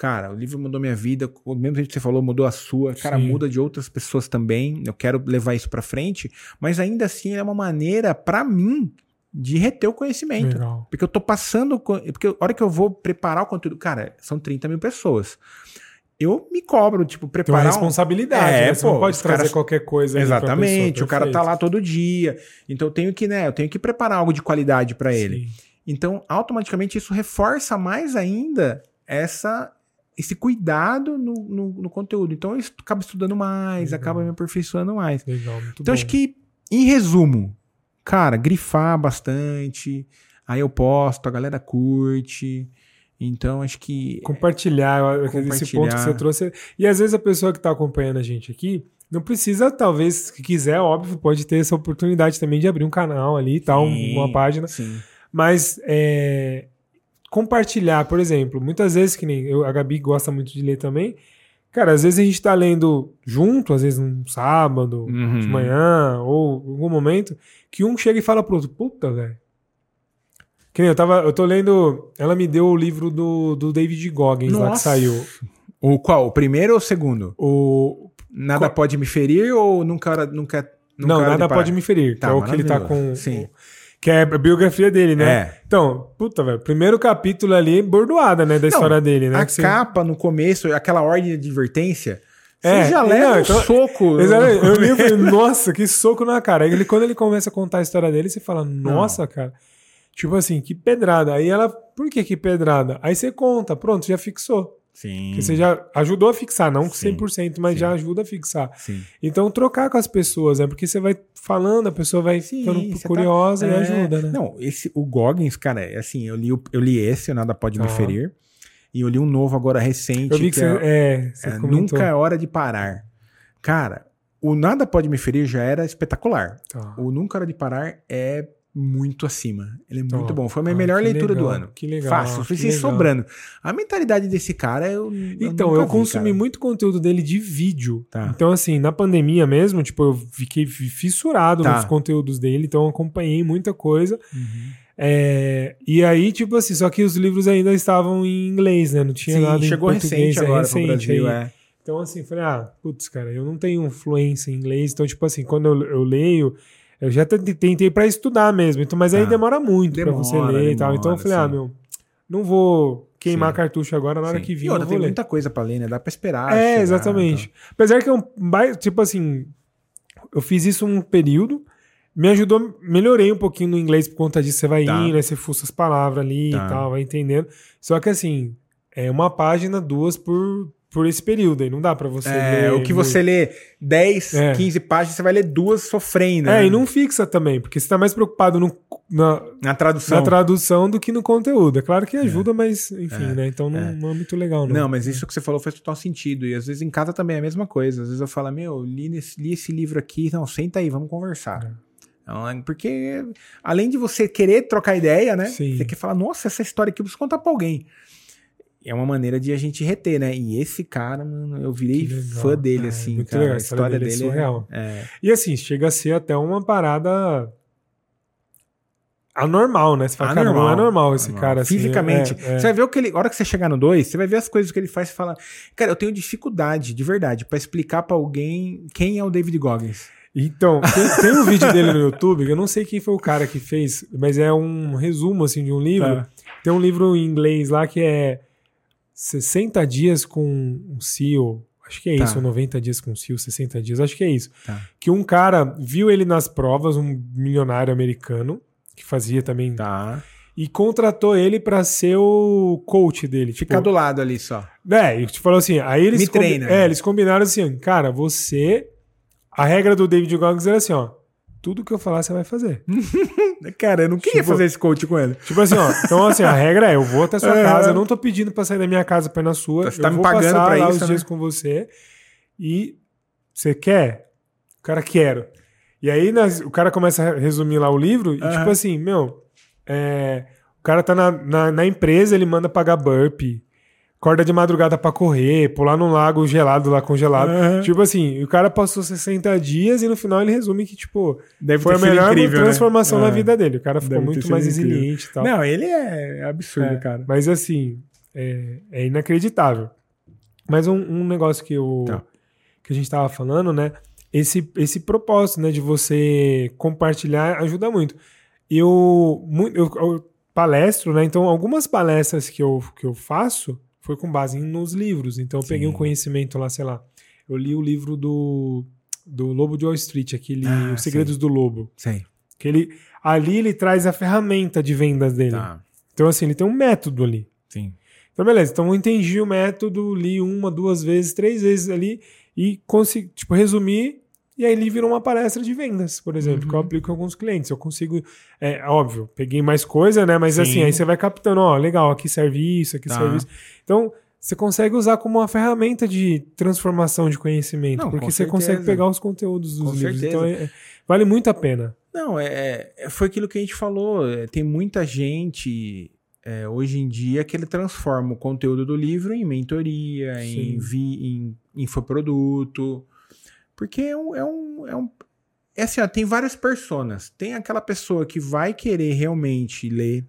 Cara, o livro mudou minha vida, o mesmo jeito que você falou, mudou a sua. Cara, Sim. muda de outras pessoas também. Eu quero levar isso para frente, mas ainda assim é uma maneira para mim de reter o conhecimento. Legal. Porque eu tô passando. Porque a hora que eu vou preparar o conteúdo. Cara, são 30 mil pessoas. Eu me cobro, tipo, preparar. Tem uma responsabilidade, é, né? Você pô, não pode trazer caras... qualquer coisa. Exatamente. Pessoa, o cara tá lá todo dia. Então eu tenho que, né? Eu tenho que preparar algo de qualidade para ele. Então, automaticamente, isso reforça mais ainda essa esse cuidado no, no, no conteúdo. Então eu acabo estudando mais, Legal. acaba me aperfeiçoando mais. Legal, então bom. acho que, em resumo, cara, grifar bastante, aí eu posto, a galera curte. Então, acho que. Compartilhar, compartilhar. esse ponto que você trouxe. E às vezes a pessoa que está acompanhando a gente aqui não precisa, talvez, se quiser, óbvio, pode ter essa oportunidade também de abrir um canal ali e tal, sim, uma página. Sim. Mas é, compartilhar, por exemplo, muitas vezes, que nem eu, a Gabi gosta muito de ler também. Cara, às vezes a gente tá lendo junto, às vezes num sábado, uhum. de manhã, ou em algum momento, que um chega e fala pro outro, puta, velho. Que nem eu tava. Eu tô lendo. Ela me deu o livro do, do David Goggins Nossa. lá que saiu. O qual? O primeiro ou o segundo? O. Nada qual... pode me ferir ou nunca. nunca, nunca não, nada pode me ferir. Tá, é o que ele tá com. Sim. Que é a biografia dele, né? É. Então, puta, velho. Primeiro capítulo ali, bordoada, né? Da não, história dele, né? A capa no começo, aquela ordem de advertência. É, você já leva um então, soco. Exatamente. Eu li e falei, nossa, que soco na cara. Aí ele, quando ele começa a contar a história dele, você fala, nossa, não. cara. Tipo assim, que pedrada. Aí ela, por que que pedrada? Aí você conta, pronto, já fixou. Sim. Que você já ajudou a fixar, não sim, 100%, mas sim. já ajuda a fixar. Sim. Então, trocar com as pessoas, né? Porque você vai falando, a pessoa vai sim, ficando tá curiosa tá, e é... ajuda, né? Não, esse, o Goggins, cara, é assim, eu li, eu li esse, o Nada Pode ah. Me Ferir, e eu li um novo agora recente. Eu vi que, que você, é, é, Nunca é Hora de Parar. Cara, o Nada Pode Me Ferir já era espetacular. Tá. O Nunca é Hora de Parar é muito acima. Ele é muito bom. Foi a minha ah, melhor leitura legal, do ano. Que legal. Fácil, fiz sobrando. A mentalidade desse cara eu. Então, eu, eu consumi muito conteúdo dele de vídeo. Tá. Então, assim, na pandemia mesmo, tipo, eu fiquei fissurado tá. nos conteúdos dele, então acompanhei muita coisa. Uhum. É, e aí, tipo assim, só que os livros ainda estavam em inglês, né? Não tinha Sim, nada chegou em português. recente agora é recente, Brasil, aí. é. Então, assim, falei, ah, putz, cara, eu não tenho fluência em inglês. Então, tipo assim, quando eu, eu leio, eu já tentei para estudar mesmo, então, mas aí ah, demora muito para você ler demora, e tal. Então eu falei, ah, sim. ah, meu, não vou queimar sim. cartucho agora na hora sim. que vir. E outra, tem ler. muita coisa para ler, né? Dá para esperar. É, chegar, exatamente. Então. Apesar que é um. Tipo assim, eu fiz isso um período, me ajudou, melhorei um pouquinho no inglês por conta disso. Você vai tá. indo, né? Você fuça as palavras ali tá. e tal, vai entendendo. Só que assim, é uma página, duas por, por esse período aí. Não dá para você é, ler. O que você lê 10, é. 15 páginas, você vai ler duas sofrendo. É, né? e não fixa também, porque você tá mais preocupado no, na, na, tradução. na tradução do que no conteúdo. É claro que ajuda, é. mas enfim, é. né? Então não é. não, é muito legal, não. Não, mas isso que você falou faz total sentido. E às vezes em casa também é a mesma coisa. Às vezes eu falo, meu, li, nesse, li esse livro aqui, não, senta aí, vamos conversar. É. Então, porque além de você querer trocar ideia, né? Sim. Você quer falar, nossa, essa história aqui eu preciso contar pra alguém é uma maneira de a gente reter, né? E esse cara, mano, eu virei fã dele, é, assim, cara. Legal. A história, dele, dele é surreal. É... E assim, chega a ser até uma parada anormal, né? Você fala, anormal, cara, não é normal esse anormal. cara. Assim, Fisicamente. É, é. Você vai ver o que ele. A hora que você chegar no 2, você vai ver as coisas que ele faz e fala. Cara, eu tenho dificuldade, de verdade, para explicar para alguém quem é o David Goggins. Então, tem, tem, um vídeo dele no YouTube, eu não sei quem foi o cara que fez, mas é um resumo, assim, de um livro. Tá. Tem um livro em inglês lá que é 60 dias com um CEO, acho que é tá. isso, 90 dias com um CEO, 60 dias, acho que é isso. Tá. Que um cara viu ele nas provas, um milionário americano, que fazia também. Tá. E contratou ele para ser o coach dele. Ficar tipo, do lado ali só. É, e te falou assim, aí eles. Me treina. É, eles combinaram assim, cara, você. A regra do David Goggins era assim, ó tudo que eu falar você vai fazer. Cara, eu não queria tipo, fazer esse coach com ele. Tipo assim, ó. Então, assim, a regra é: eu vou até a sua é. casa, eu não tô pedindo pra sair da minha casa pra ir na sua. Você tá eu me pagando pra lá isso, os dias né? com você. E você quer? O cara quero. E aí o cara começa a resumir lá o livro e, tipo assim, meu, é, O cara tá na, na, na empresa, ele manda pagar burpee acorda de madrugada para correr, pular num lago gelado lá congelado. Uhum. Tipo assim, o cara passou 60 dias e no final ele resume que, tipo, Deve foi a melhor incrível, né? transformação né? na vida dele. O cara ficou Deve muito mais incrível. resiliente e tal. Não, ele é absurdo, é, cara. Mas assim, é, é inacreditável. Mas um, um negócio que, eu, tá. que a gente tava falando, né? Esse, esse propósito, né, de você compartilhar ajuda muito. Eu, eu, eu palestro, né? Então, algumas palestras que eu, que eu faço, foi com base nos livros. Então eu peguei um conhecimento lá, sei lá. Eu li o livro do, do Lobo de Wall Street, aquele ah, Os Segredos sei. do Lobo. Sei. Que ele, ali ele traz a ferramenta de vendas dele. Tá. Então, assim, ele tem um método ali. Sim. Então, beleza. Então eu entendi o método, li uma, duas vezes, três vezes ali e consegui, tipo, resumir e aí ele virou uma palestra de vendas, por exemplo, uhum. que eu uhum. aplico com alguns clientes. Eu consigo, é óbvio, peguei mais coisa, né? Mas Sim. assim, aí você vai captando, ó, legal, aqui serve isso, aqui tá. serve isso. Então, você consegue usar como uma ferramenta de transformação de conhecimento, Não, porque você certeza. consegue pegar os conteúdos dos com livros. Certeza. Então, é, é, vale muito a pena. Não, é, é, foi aquilo que a gente falou. É, tem muita gente é, hoje em dia que ele transforma o conteúdo do livro em mentoria, em, vi, em infoproduto. Porque é um. É um, é um é assim, ó, tem várias personas. Tem aquela pessoa que vai querer realmente ler.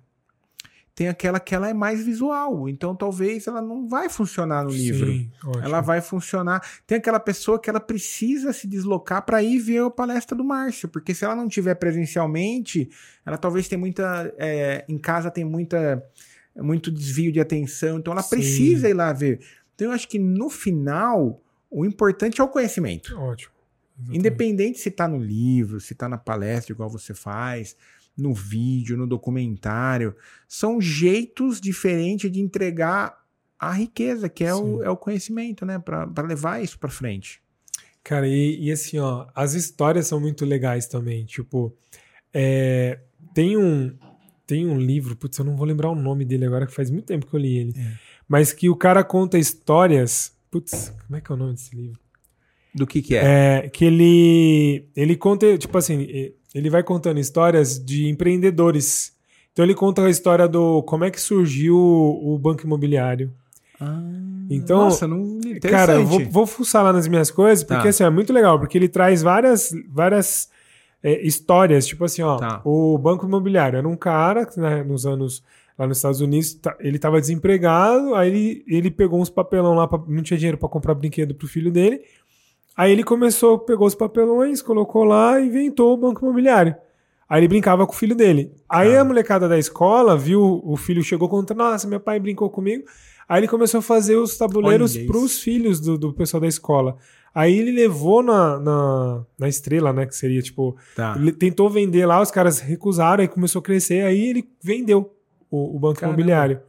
Tem aquela que ela é mais visual. Então talvez ela não vai funcionar no Sim, livro. Ótimo. Ela vai funcionar. Tem aquela pessoa que ela precisa se deslocar para ir ver a palestra do Márcio. Porque se ela não tiver presencialmente, ela talvez tenha muita. É, em casa tem muita muito desvio de atenção. Então ela Sim. precisa ir lá ver. Então eu acho que no final o importante é o conhecimento. Ótimo. Exatamente. Independente se está no livro, se está na palestra, igual você faz, no vídeo, no documentário, são jeitos diferentes de entregar a riqueza, que é, o, é o conhecimento, né? Para levar isso para frente. Cara, e, e, assim, ó, as histórias são muito legais também. Tipo, é, tem um tem um livro, putz, eu não vou lembrar o nome dele agora, que faz muito tempo que eu li ele. É. Mas que o cara conta histórias Putz, como é que é o nome desse livro? Do que que é? É que ele ele conta, tipo assim, ele vai contando histórias de empreendedores. Então ele conta a história do como é que surgiu o, banco imobiliário. Ah, então, nossa, não cara, eu vou, vou fuçar lá nas minhas coisas, porque tá. assim, é muito legal, porque ele traz várias várias é, histórias, tipo assim, ó, tá. o banco imobiliário era um cara, né, nos anos lá nos Estados Unidos, tá, ele estava desempregado, aí ele, ele pegou uns papelão lá, pra, não tinha dinheiro para comprar brinquedo pro filho dele. Aí ele começou, pegou os papelões, colocou lá e inventou o banco imobiliário. Aí ele brincava com o filho dele. Aí ah. a molecada da escola viu, o filho chegou contando, nossa, meu pai brincou comigo. Aí ele começou a fazer os tabuleiros para os filhos do, do pessoal da escola. Aí ele levou na, na, na, estrela, né? Que seria tipo. Tá. Ele tentou vender lá, os caras recusaram, aí começou a crescer, aí ele vendeu o, o banco Caramba. imobiliário.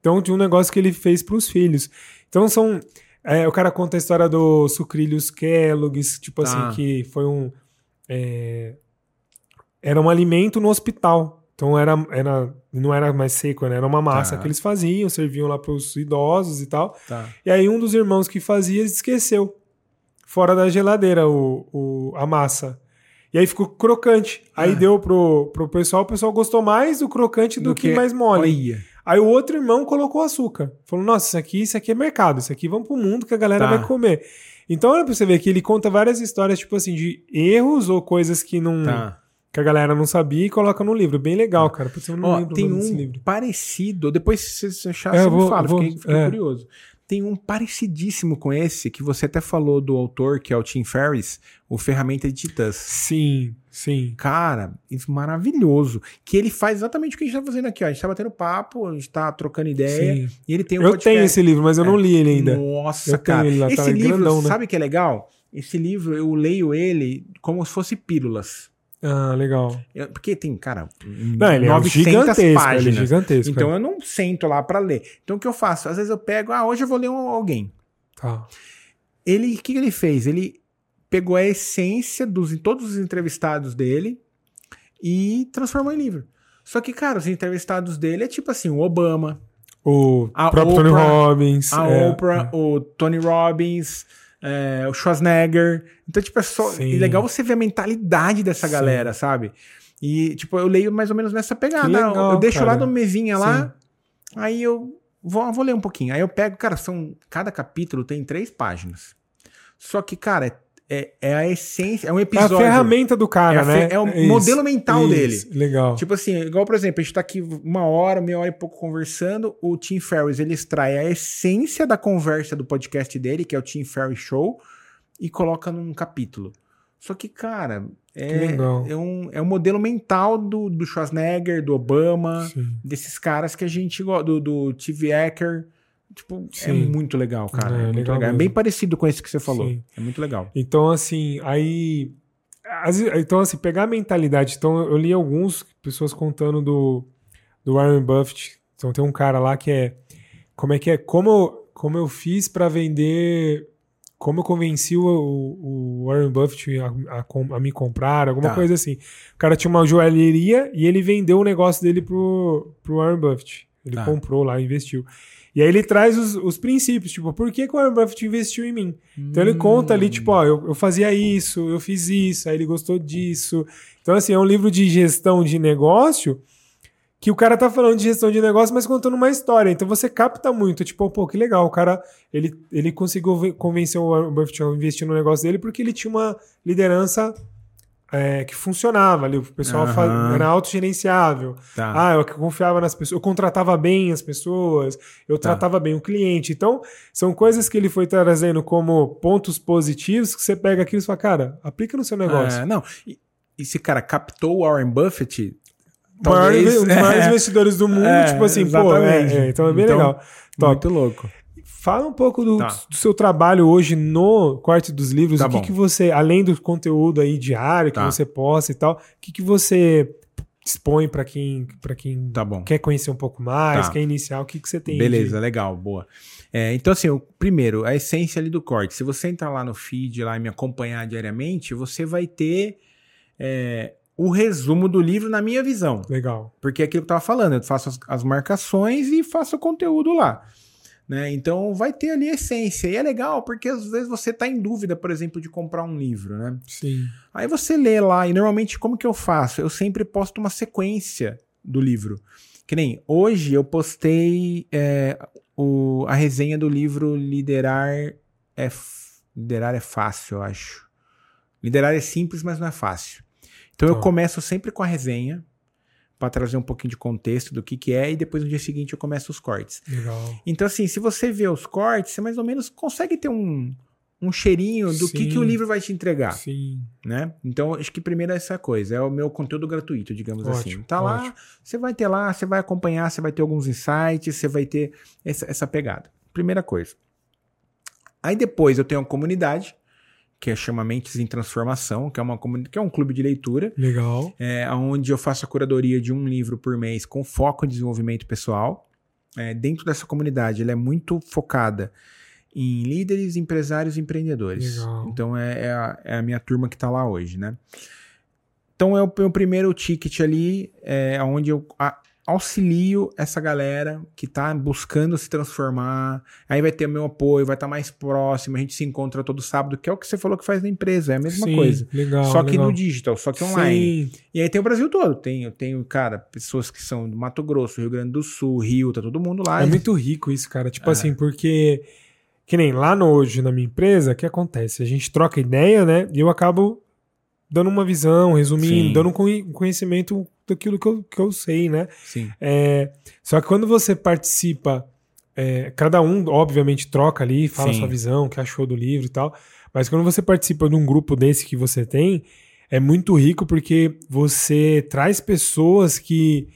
Então, de um negócio que ele fez para os filhos. Então, são. É, o cara conta a história do Sucrilhos Kellogg's, tipo tá. assim, que foi um. É, era um alimento no hospital. Então era, era, não era mais seco, né? Era uma massa tá. que eles faziam, serviam lá para os idosos e tal. Tá. E aí um dos irmãos que fazia esqueceu fora da geladeira o, o, a massa. E aí ficou crocante. Aí ah. deu pro, pro pessoal, o pessoal gostou mais do crocante do, do que, que, mais mole. Olha. Aí o outro irmão colocou açúcar. Falou: nossa, isso aqui, isso aqui é mercado, isso aqui vamos pro mundo que a galera tá. vai comer. Então, olha pra você ver que ele conta várias histórias, tipo assim, de erros ou coisas que não. Tá. Que a galera não sabia e coloca no livro. Bem legal, tá. cara. Eu não Ó, tem um parecido. Depois, se você achar, é, você vou, me fala. Vou, fiquei, fiquei é. curioso. Tem um parecidíssimo com esse, que você até falou do autor, que é o Tim Ferriss, o Ferramenta de Titãs. Sim, sim. Cara, isso maravilhoso. Que ele faz exatamente o que a gente tá fazendo aqui, ó. A gente tá batendo papo, a gente tá trocando ideia. Sim. E ele tem um Eu podcast. tenho esse livro, mas eu é. não li ele ainda. Nossa, eu cara. Ele lá, esse tá livro, grandão, né? sabe que é legal? Esse livro, eu leio ele como se fosse pílulas. Ah, legal. Eu, porque tem, cara, não, ele 900 é páginas. Ele é gigantesco. Então é. eu não sento lá para ler. Então o que eu faço? Às vezes eu pego, ah, hoje eu vou ler um, alguém. Tá. Ele, o que ele fez? Ele pegou a essência dos todos os entrevistados dele e transformou em livro. Só que, cara, os entrevistados dele é tipo assim, o Obama, o próprio Oprah, Tony Robbins, a é, Oprah, é. o Tony Robbins, é, o Schwarzenegger. Então, tipo, é só. É legal você ver a mentalidade dessa Sim. galera, sabe? E, tipo, eu leio mais ou menos nessa pegada. legal, eu deixo cara. lá no mesinha lá, aí eu vou, vou ler um pouquinho. Aí eu pego, cara, são. Cada capítulo tem três páginas. Só que, cara, é, é, é a essência, é um É a episódio. ferramenta do cara, É né? é o Isso, modelo mental isso, Legal. Tipo assim, igual, por exemplo, a gente tá aqui uma hora, meia hora e pouco conversando. O Tim Ferriss, ele extrai a essência da conversa do podcast dele, que é o Tim Ferriss Show, e coloca num capítulo. Só que, cara, é, Que é, um, é um modelo mental do, do Schwarzenegger, do Obama, Sim. desses caras que a gente gosta, do, do TV Hacker. Tipo, é Sim. muito legal, cara. É, É, muito legal legal. É bem parecido com esse que você falou. Sim. É muito legal. Então, assim, aí. as- Então, assim, pegar a mentalidade. Então, eu li alguns pessoas contando do, do Warren Buffett. Então, tem um cara lá que é. Como é que é? Como, eu- como eu fiz pra vender. Como eu convenci o, o Warren Buffett a, a a me comprar, alguma Tá. coisa assim. O cara tinha uma joalheria e ele vendeu o negócio dele pro, pro Warren Buffett. Ele Tá. comprou lá, investiu. E aí ele traz os, os princípios, tipo, por que, que o Warren Buffett investiu em mim? Então ele conta ali, tipo, ó, eu, eu fazia isso, eu fiz isso, aí ele gostou disso. Então, assim, é um livro de gestão de negócio que o cara tá falando de gestão de negócio, mas contando uma história. Então você capta muito, tipo, pô, que legal, o cara, ele, ele conseguiu ve- convencer o Warren Buffett a investir no negócio dele porque ele tinha uma liderança é, que funcionava ali, o pessoal Aham. era autogerenciável. Tá. Ah, eu confiava nas pessoas, eu contratava bem as pessoas, eu Tá. tratava bem o cliente. Então, são coisas que ele foi trazendo como pontos positivos que você pega aquilo e fala, cara, aplica no seu negócio. É, não. E, esse cara captou o Warren Buffett. Maior talvez- inve- um dos maiores é, investidores do mundo, É, tipo assim, pô, exatamente. é, é, então é bem Então, legal. Top. Muito louco. Fala um pouco do, Tá. do seu trabalho hoje no Corte dos Livros. Tá o que, que você, além do conteúdo aí diário que Tá. você posta e tal, o que, que você expõe para quem, pra quem Tá bom. quer conhecer um pouco mais, Tá. quer iniciar? O que, que você tem? Beleza, legal, boa. É, então, assim, o, primeiro, a essência ali do corte. Se você entrar lá no feed lá e me acompanhar diariamente, você vai ter é, o resumo do livro na minha visão. De... Legal. Porque é aquilo que eu tava falando, eu faço as, as marcações e faço o conteúdo lá. Né? Então vai ter ali a essência. E é legal porque às vezes você tá em dúvida, por exemplo, de comprar um livro, né? Sim. Aí você lê lá, e normalmente como que eu faço? Eu sempre posto uma sequência do livro. Que nem hoje eu postei é, o, a resenha do livro Liderar é, Liderar é Fácil, eu acho. Liderar é simples, mas não é fácil. Então eu Tá. começo sempre com a resenha, para trazer um pouquinho de contexto do que, que é, e depois no dia seguinte eu começo os cortes. Legal. Então, assim, se você vê os cortes, você mais ou menos consegue ter um, um cheirinho do que, Sim. que o livro vai te entregar Sim. né? Então, acho que primeiro é essa coisa, é o meu conteúdo gratuito, digamos Ótimo, assim. Tá lá, ótimo. você vai ter lá, você vai acompanhar, você vai ter alguns insights, você vai ter essa, essa pegada. Primeira coisa. Aí depois eu tenho uma comunidade, que é chama Mentes em Transformação, que é, uma que é um clube de leitura, Legal. é, onde eu faço a curadoria de um livro por mês com foco em desenvolvimento pessoal. É, dentro dessa comunidade, ela é muito focada em líderes, empresários e empreendedores. Legal. Então é, é a, é a minha turma que está lá hoje, né? Então é o meu primeiro ticket ali, é onde eu a- auxilio essa galera que está buscando se transformar. Aí vai ter o meu apoio, vai estar mais próximo, a gente se encontra todo sábado, que é o que você falou que faz na empresa, é a mesma Sim, coisa. Legal. Só que legal. no digital, só que online. Sim. E aí tem o Brasil todo. Tem, eu tenho, cara, pessoas que são do Mato Grosso, Rio Grande do Sul, Rio, tá todo mundo lá. É muito rico isso, cara. Tipo É. assim, porque. Que nem lá no hoje na minha empresa, o que acontece? A gente troca ideia, né? E eu acabo dando uma visão, resumindo, Sim. dando um conhecimento daquilo que eu, que eu sei, né? Sim. É, só que quando você participa, é, cada um, obviamente, troca ali, fala Sim. sua visão, o que achou do livro e tal. Mas quando você participa de um grupo desse que você tem, é muito rico porque você traz pessoas que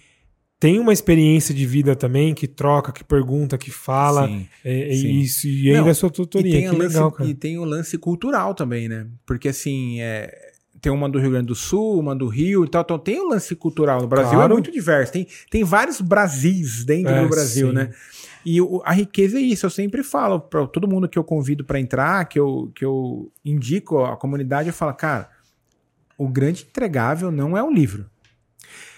têm uma experiência de vida também, que troca, que pergunta, que fala. Sim. É, Sim. e isso, e ainda Não, a sua E tutoria. tem, Que lance, legal, cara. e tem o lance cultural também, né? Porque assim, é, tem uma do Rio Grande do Sul, uma do Rio e tal. Então tem o lance cultural. No Brasil Claro. é muito diverso. Tem, tem vários Brasis dentro É, do Brasil, sim. né? E o- a riqueza é isso. Eu sempre falo para todo mundo que eu convido para entrar, que eu, que eu indico a comunidade, eu falo, cara, o grande entregável não é o livro.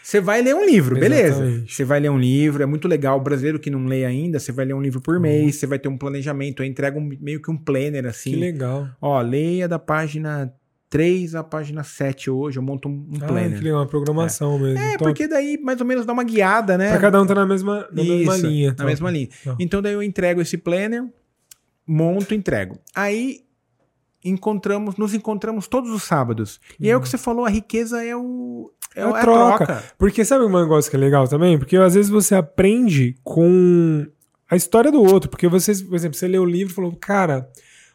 Você vai ler um livro, beleza. Você vai ler um livro, é muito legal. O brasileiro que não lê ainda, você vai ler um livro por mês, você vai ter um planejamento, eu entrego um- meio que um planner assim. Que legal. Ó, leia da página 3 à página 7 hoje, eu monto um, Ah, planner. que legal, uma programação mesmo. É, Top. porque daí mais ou menos dá uma guiada, né? Pra cada um tá na mesma, na mesma Isso, linha. Na top. mesma linha. Top. Então daí eu entrego esse planner, monto, entrego. Aí encontramos, nos encontramos todos os sábados. E aí o que você falou, a riqueza é o é, É a a troca. troca. Porque sabe um negócio que é legal também? Porque às vezes você aprende com a história do outro. Porque você, por exemplo, você lê o livro e falou, cara,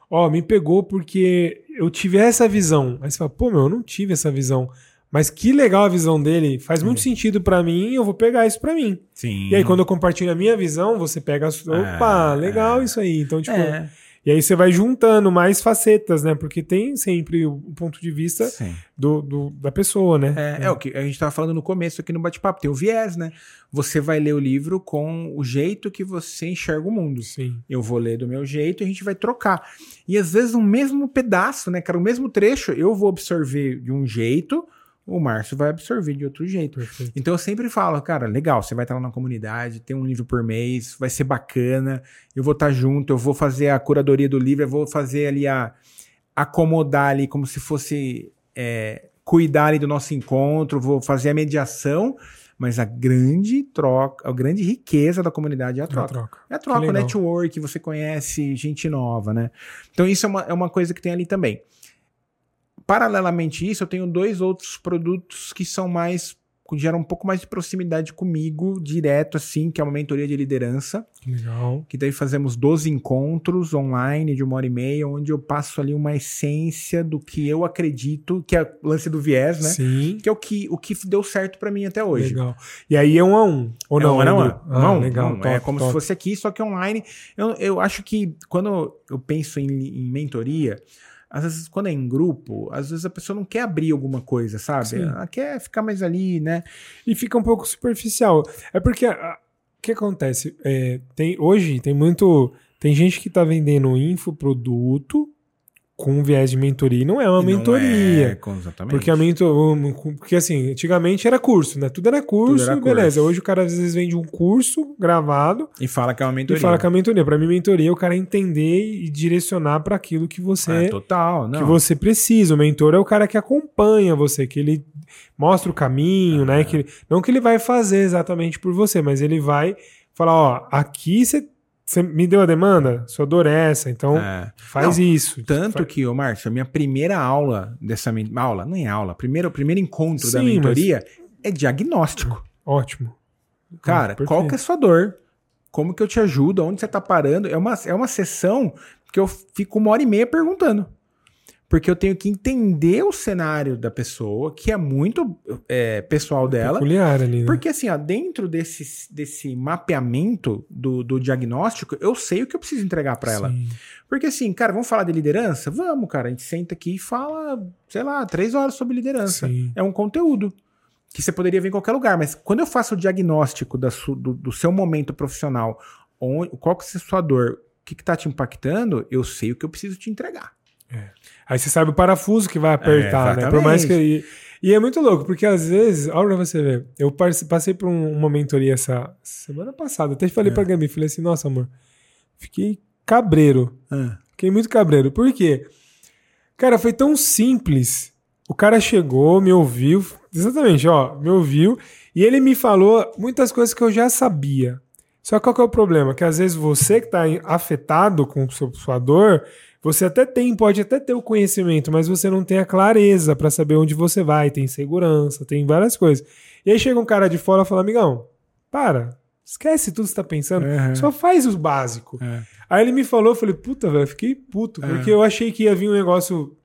ó, me pegou porque eu tive essa visão. Aí você fala, pô, meu, eu não tive essa visão. Mas que legal a visão dele, faz muito sentido pra mim, eu vou pegar isso pra mim. Sim. E aí, quando eu compartilho a minha visão, você pega a sua. Opa, É, legal isso aí. Então, tipo. é, E aí você vai juntando mais facetas, né? Porque tem sempre o ponto de vista do, do- da pessoa, né? É, é o que a gente estava falando no começo aqui no bate-papo, tem o viés, né? Você vai ler o livro com o jeito que você enxerga o mundo. Sim. Eu vou ler do meu jeito e a gente vai trocar. E às vezes o mesmo pedaço, né, cara, o mesmo trecho, eu vou absorver de um jeito, o Márcio vai absorver de outro jeito. Perfeito. Então eu sempre falo, cara, legal, você vai estar lá na comunidade, tem um livro por mês, vai ser bacana, eu vou estar junto, eu vou fazer a curadoria do livro, eu vou fazer ali a acomodar ali como se fosse é, cuidar ali do nosso encontro, vou fazer a mediação, mas a grande troca, a grande riqueza da comunidade é a Troca. troca. troca. É a troca, o network, você conhece gente nova, né? Então isso é uma, é uma coisa que tem ali também. Paralelamente a isso, eu tenho dois outros produtos que são mais que geram um pouco mais de proximidade comigo, direto assim, que é uma mentoria de liderança, Que Legal. que daí fazemos 12 encontros online de uma hora e meia, onde eu passo ali uma essência do que eu acredito, que é o lance do viés, né? Sim. Que é o que, o que deu certo pra mim até hoje. Legal. E aí é um a um. Ou É não? um a um, Andrew? um a um, legal. é top, como top. se fosse aqui, só que online. Eu, eu acho que quando eu penso em, em mentoria, às vezes quando é em grupo, às vezes a pessoa não quer abrir alguma coisa, sabe? Sim. Ela quer ficar mais ali, né? E fica um pouco superficial. É porque ah, o que acontece? É, tem, hoje tem muito. Tem gente que tá vendendo infoproduto com viés de mentoria. E não é uma E mentoria. É, exatamente. Porque a mentor, porque assim, antigamente era curso, né? Tudo era curso, Tudo era beleza. curso. Hoje o cara às vezes vende um curso gravado E fala que é uma mentoria. e fala que é a mentoria. Pra mim, mentoria é o cara entender e direcionar para aquilo que você É, total, não. que você precisa. O mentor é o cara que acompanha você, que ele mostra o caminho, Ah. né? Que ele- não que ele vai fazer exatamente por você, mas ele vai falar, ó, aqui você você me deu a demanda, sua dor é essa, então É. faz Não, isso. Tanto Fa- que, ô Márcio, a minha primeira aula dessa aula, não é aula, primeiro, o primeiro encontro da Sim, mas- mentoria é diagnóstico. Ótimo. Cara, Ah, qual que é a sua dor? Como que eu te ajudo? Onde você tá parando? É uma, é uma sessão que eu fico uma hora e meia perguntando. Porque eu tenho que entender o cenário da pessoa, que é muito é, pessoal dela. Peculiar ali, né? Porque assim, ó, dentro desse, desse mapeamento do, do diagnóstico, eu sei o que eu preciso entregar pra ela. Porque assim, cara, vamos falar de liderança? Vamos, cara. A gente senta aqui e fala, sei lá, três horas sobre liderança. Sim. É um conteúdo que você poderia ver em qualquer lugar. Mas quando eu faço o diagnóstico da su- do, do seu momento profissional, onde, qual que é a sua dor, o que, que tá te impactando, eu sei o que eu preciso te entregar. Aí você sabe o parafuso que vai apertar, É, né? Por mais que. E, e é muito louco, porque às vezes, olha pra você ver, eu passei por um- uma mentoria essa semana passada, até falei É. pra Gabi, falei assim, nossa, amor, fiquei cabreiro. Ah, Fiquei muito cabreiro. Por quê? Cara, foi tão simples. O cara chegou, me ouviu, exatamente, ó, me ouviu, e ele me falou muitas coisas que eu já sabia. Só que qual que é o problema? Que às vezes você que está afetado com seu- sua dor, você até tem, pode até ter o conhecimento, mas você não tem a clareza para saber onde você vai, tem segurança, tem várias coisas. E aí chega um cara de fora e fala, amigão, para, esquece tudo que você tá pensando, Uhum. só faz o básico. é. Aí ele me falou, eu falei, puta, velho, fiquei puto, É. porque eu achei que ia vir um negócio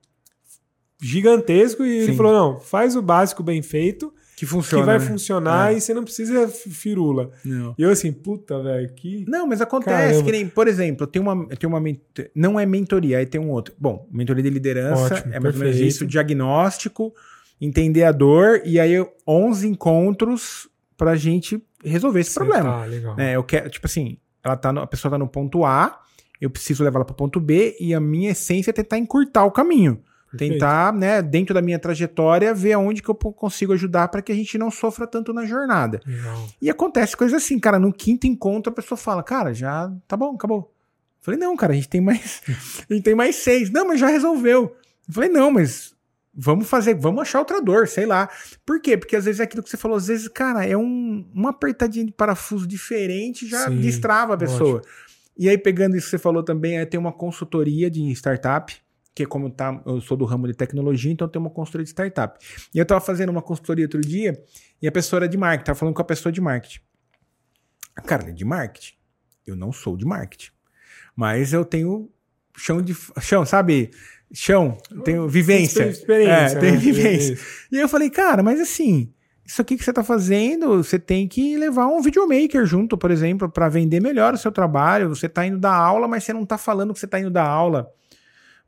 gigantesco e ele Sim. falou, não, faz o básico bem feito, Que funciona. que vai né? funcionar É. e você não precisa firula. Não. E eu assim, puta, velho, que... Não, mas acontece Caramba. que nem, por exemplo, tenho uma, tenho uma não é mentoria, aí tem um outro. Bom, mentoria de liderança Ótimo, é mais ou menos perfeito. isso, diagnóstico, entender a dor e aí 11 encontros pra gente resolver esse Cê problema. Tá, legal. É, eu quero, tipo assim, ela tá no- a pessoa tá no ponto A, eu preciso levar ela pro ponto B e a minha essência é tentar encurtar o caminho. Perfeito. Tentar, né, dentro da minha trajetória, ver aonde que eu consigo ajudar para que a gente não sofra tanto na jornada. Legal. E acontece coisa assim, cara, no quinto encontro a pessoa fala, cara, já tá bom, acabou. Eu falei, não, cara, a gente tem mais, a gente tem mais seis. Não, mas já resolveu. Eu falei, não, mas Vamos fazer, vamos achar outra dor, sei lá. Por quê? Porque às vezes é aquilo que você falou, às vezes, cara, é um, uma apertadinha de parafuso diferente já Sim, destrava a pessoa. E aí, pegando isso que você falou também, é, tem uma consultoria de startup, que como tá, eu sou do ramo de tecnologia, então tem uma consultoria de startup. E eu tava fazendo uma consultoria outro dia, e a pessoa era de marketing, tava falando com a pessoa de marketing. Cara, é de marketing. Eu não sou de marketing. Mas eu tenho chão de. chão, sabe? chão, tenho vivência. Experiência. É, tenho né? vivência. E eu falei, cara, mas assim, isso aqui que você está fazendo, você tem que levar um videomaker junto, por exemplo, para vender melhor o seu trabalho. Você está indo dar aula, mas você não está falando que você está indo dar aula.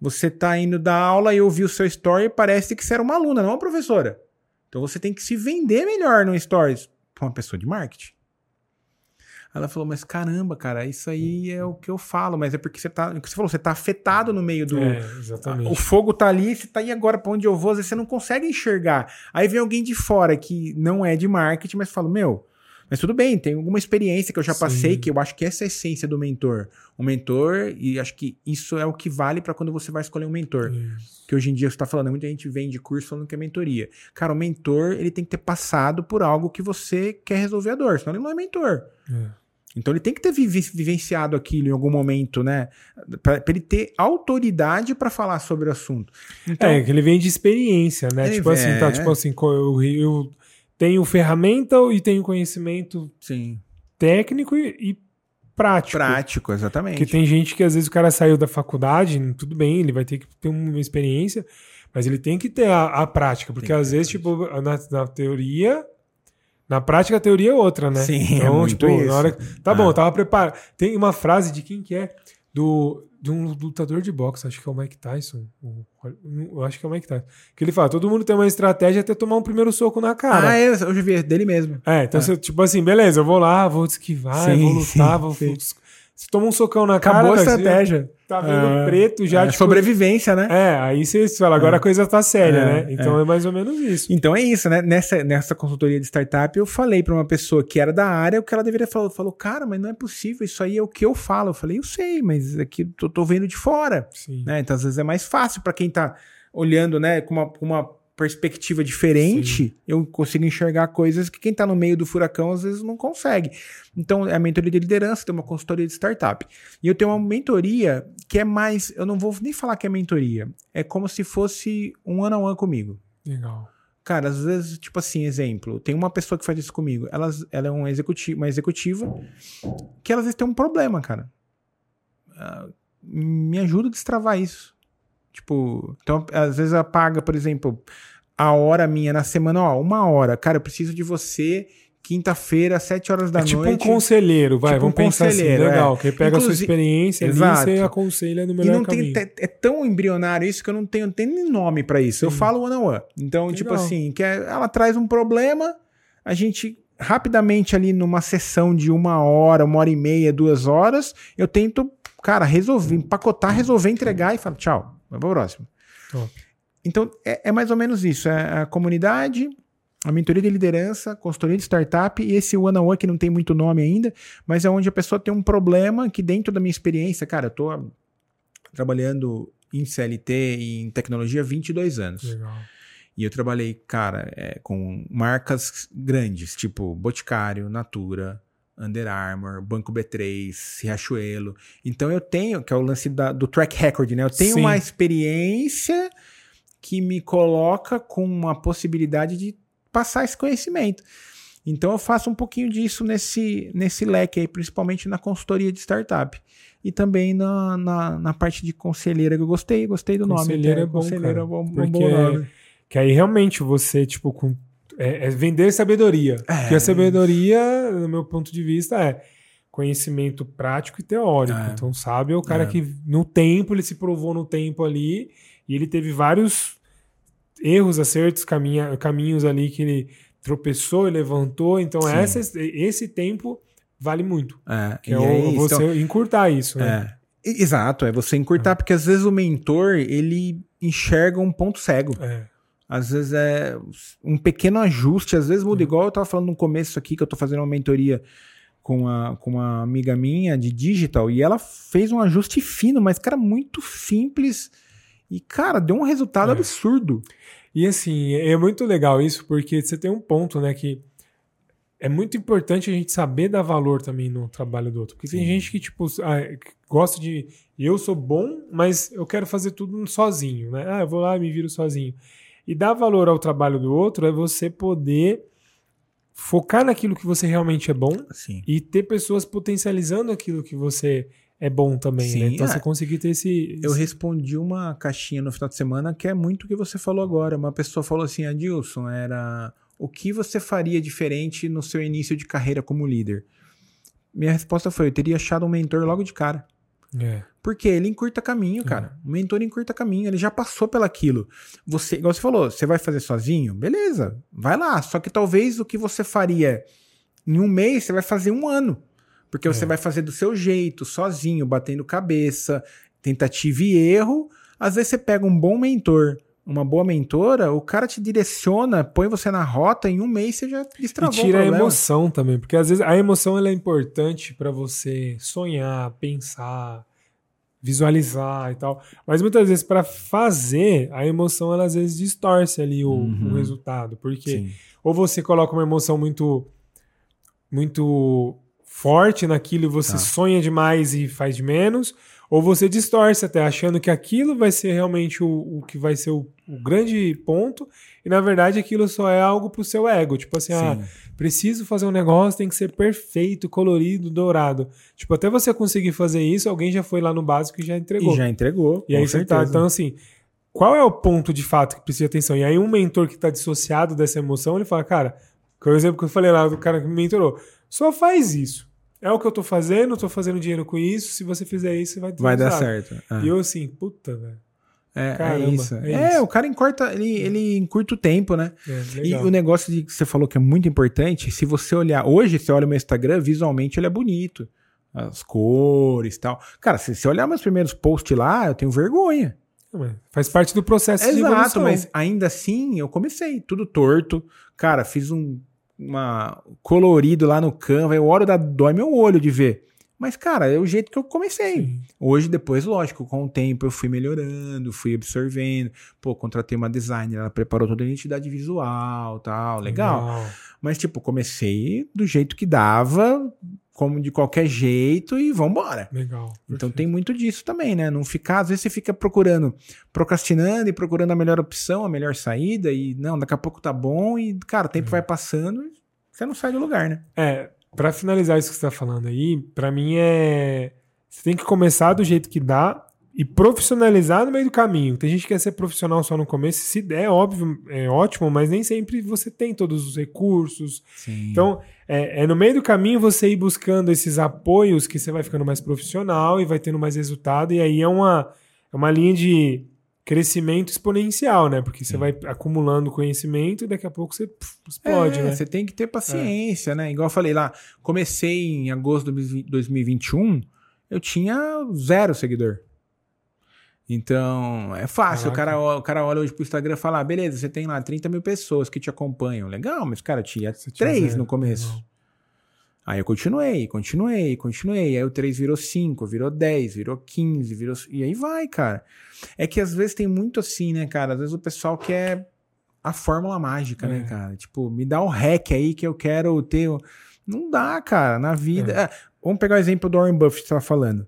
Você está indo dar aula e ouvir o seu story e parece que você era uma aluna, não uma professora. Então você tem que se vender melhor no stories para uma pessoa de marketing. Ela falou, mas caramba, cara, isso aí é o que eu falo, mas é porque você tá. Que você falou, você tá afetado no meio do. É, exatamente. O fogo tá ali, você tá aí agora pra onde eu vou, às vezes você não consegue enxergar. Aí vem alguém de fora que não é de marketing, mas fala, meu. Mas tudo bem, tem alguma experiência que eu já passei, Sim. que eu acho que essa é a essência do mentor. O mentor, e acho que isso é o que vale para quando você vai escolher um mentor. Isso. Que hoje em dia você está falando, muita gente vem de curso falando que é mentoria. Cara, o mentor, ele tem que ter passado por algo que você quer resolver a dor, senão ele não é mentor. É. Então ele tem que ter vivenciado aquilo em algum momento, né? Para ele ter autoridade para falar sobre o assunto. Então, é, que ele vem de experiência, né? Tipo assim, tá, tipo assim, eu, eu tenho ferramenta e tenho conhecimento Sim. técnico e, e prático. Prático, exatamente. Porque tem gente que às vezes o cara saiu da faculdade, tudo bem, ele vai ter que ter uma experiência, mas ele tem que ter a, a prática, porque às vezes, tipo, na, na teoria na prática, a teoria é outra, né? Sim, é então, é muito tipo, isso. Na hora... Tá ah. bom, eu tava preparado. Tem uma frase de quem que é? Do, de um lutador de boxe, acho que é o Mike Tyson. Eu acho que é o Mike Tyson. Que ele fala: todo mundo tem uma estratégia até tomar um primeiro soco na cara. Ah, eu, eu já vi dele mesmo. É, então, é. Você, tipo assim, beleza, eu vou lá, vou esquivar, sim, vou lutar, sim, vou, sim. Você toma um socão na cara. Acabou a estratégia. Tá vendo ah, preto já. É, tipo, sobrevivência, né? É, aí você fala, agora é. a coisa tá séria, é, né? Então é. é. mais ou menos isso. Então é isso, né? Nessa, nessa consultoria de startup, eu falei para uma pessoa que era da área o que ela deveria falar. Falou, cara, mas não é possível, isso aí é o que eu falo. Eu falei, eu sei, mas aqui tô, tô vendo de fora. Né? Então às vezes é mais fácil para quem tá olhando, né, com uma, com uma perspectiva diferente, Sim. eu consigo enxergar coisas que quem está no meio do furacão às vezes não consegue. Então, é a mentoria de liderança, tem uma consultoria de startup. E eu tenho uma mentoria que é mais, eu não vou nem falar que é mentoria, é como se fosse um one on one comigo. Legal. Cara, às vezes, tipo assim, exemplo, tem uma pessoa que faz isso comigo, ela, ela é um executivo, uma executiva que ela, às vezes tem um problema, cara. Uh, me ajuda a destravar isso. Tipo, então às vezes apaga, por exemplo, a hora minha na semana, ó, uma hora. Cara, eu preciso de você quinta-feira, sete horas da é tipo noite. Tipo um conselheiro, vai, tipo vamos um pensar assim, legal, é. que pega Inclusive, a sua experiência exato. e você aconselha no melhor e não caminho. Tem, é tão embrionário isso que eu não tenho, tenho nem nome para isso. Sim. Eu falo one on one. Então, legal. tipo assim, que é, ela traz um problema, a gente rapidamente ali numa sessão de uma hora, uma hora e meia, duas horas, eu tento, cara, resolver, empacotar, resolver, entregar e falo, tchau. Vai para o próximo. Top. Então, é, é, mais ou menos isso. É a comunidade, a mentoria de liderança, consultoria de startup e esse one-on-one que não tem muito nome ainda, mas é onde a pessoa tem um problema que dentro da minha experiência, cara, eu tô trabalhando em CLT e em tecnologia há 22 anos. Legal. E eu trabalhei, cara, é, com marcas grandes, tipo Boticário, Natura, Under Armour, Banco B3, Riachuelo. Então eu tenho, que é o lance da, do track record, né? Eu tenho Sim. uma experiência que me coloca com uma possibilidade de passar esse conhecimento. Então eu faço um pouquinho disso nesse, nesse leque aí, principalmente na consultoria de startup. E também na, na, na parte de conselheira, que eu gostei, gostei do conselheira nome. É bom, conselheira é bom, bom, bom nome. Que aí realmente você, tipo, com é, é vender sabedoria. É. Porque a sabedoria, no meu ponto de vista, é conhecimento prático e teórico. É. Então, sabe, é o cara é. que no tempo, ele se provou no tempo ali e ele teve vários erros, acertos, caminha, caminhos ali que ele tropeçou e levantou. Então, essa, esse tempo vale muito. É, que é, o, você então, encurtar isso. Né? É. Exato, é você encurtar, é. porque às vezes o mentor, ele enxerga um ponto cego. É. Às vezes é um pequeno ajuste, às vezes muda, igual eu estava falando no começo aqui, que eu estou fazendo uma mentoria com uma, com uma amiga minha de digital, e ela fez um ajuste fino, mas, cara, muito simples E, cara, deu um resultado É. absurdo. E assim, é muito legal isso, porque você tem um ponto, né, que é muito importante a gente saber dar valor também no trabalho do outro. Porque tem Sim. gente que, tipo, ah, que gosta de. Eu sou bom, mas eu quero fazer tudo sozinho, né? Ah, eu vou lá e me viro sozinho. E dar valor ao trabalho do outro é você poder focar naquilo que você realmente é bom Sim. e ter pessoas potencializando aquilo que você é bom também, Sim, né? Então é. você conseguir ter esse. Eu esse- respondi uma caixinha no final de semana que é muito o que você falou agora. Uma pessoa falou assim: Adilson, era o que você faria diferente no seu início de carreira como líder? Minha resposta foi: eu teria achado um mentor logo de cara. É. Porque ele encurta caminho, cara. O mentor encurta caminho, ele já passou pelaquilo. Você, igual você falou, você vai fazer sozinho? Beleza, vai lá. Só que talvez o que você faria em um mês, você vai fazer um ano. Porque você É. vai fazer do seu jeito, sozinho, batendo cabeça, tentativa e erro. Às vezes você pega um bom mentor, uma boa mentora, o cara te direciona, põe você na rota, em um mês você já E destravou o tira a emoção também, porque às vezes a emoção ela é importante para você sonhar, pensar, visualizar e tal. Mas muitas vezes para fazer, a emoção ela às vezes distorce ali o, Uhum. o resultado, porque Sim. ou você coloca uma emoção muito muito forte naquilo e você Tá. sonha demais e faz de menos, ou você distorce até achando que aquilo vai ser realmente o, o que vai ser o, o grande ponto, e na verdade aquilo só é algo pro seu ego. Tipo assim, ah, preciso fazer um negócio, tem que ser perfeito, colorido, dourado. Tipo, até você conseguir fazer isso, alguém já foi lá no básico e já entregou. E já entregou. E aí com você tá. certeza. Então, assim, qual é o ponto de fato que precisa de atenção? E aí, um mentor que tá dissociado dessa emoção, ele fala, cara, que é o exemplo que eu falei lá do cara que me mentorou, só faz isso. É o que eu tô fazendo, tô fazendo dinheiro com isso. Se você fizer isso, vai vai dar certo. É. E eu assim, puta, velho. É, é isso. é É, isso. o cara encurta, ele, ele encurta o tempo, né? É, E o negócio de que você falou que é muito importante, se você olhar, hoje você olha o meu Instagram, visualmente ele é bonito. As cores e tal. Cara, se você olhar meus primeiros posts lá, eu tenho vergonha. Mas Faz parte do processo de Exato, evolução. mas ainda assim eu comecei, tudo torto. Cara, fiz um uma colorido lá no Canva, eu olho da dói meu olho de ver. Mas, cara, é o jeito que eu comecei. Sim. Hoje, depois, lógico, com o tempo eu fui melhorando, fui absorvendo. Pô, contratei uma designer, ela preparou toda a identidade visual, tal, legal. Mas, tipo, comecei do jeito que dava, como de qualquer jeito e vambora. Legal. Então perfeito. tem muito disso também, né? Não ficar, às vezes você fica procurando, procrastinando e procurando a melhor opção, a melhor saída, e não, daqui a pouco tá bom, e, cara, o tempo É. vai passando e você não sai do lugar, né? É, pra finalizar isso que você tá falando aí, pra mim é. Você tem que começar do jeito que dá e profissionalizar no meio do caminho. Tem gente que quer ser profissional só no começo, se der, óbvio, é ótimo, mas nem sempre você tem todos os recursos. Sim. Então, é, é no meio do caminho você ir buscando esses apoios que você vai ficando mais profissional e vai tendo mais resultado, e aí é uma, é uma linha de crescimento exponencial, né? Porque você vai acumulando conhecimento e daqui a pouco você pff, explode, é, né? Você tem que ter paciência, né? Igual eu falei lá, comecei em agosto de 2021, eu tinha zero seguidor. Então, é fácil. O cara, o cara olha hoje pro Instagram e fala: ah, beleza, você tem lá 30 mil pessoas que te acompanham. Legal, mas, cara, tinha três zero, no começo. não. Aí eu continuei, continuei, continuei. Aí o 3 virou 5, virou 10, virou 15, virou. E aí vai, cara. É que às vezes tem muito assim, né, cara? Às vezes o pessoal quer a fórmula mágica, né, É. cara? Tipo, me dá o hack aí que eu quero ter. Não dá, cara. Na vida. É. Ah, vamos pegar o exemplo do Warren Buffett que você tava falando.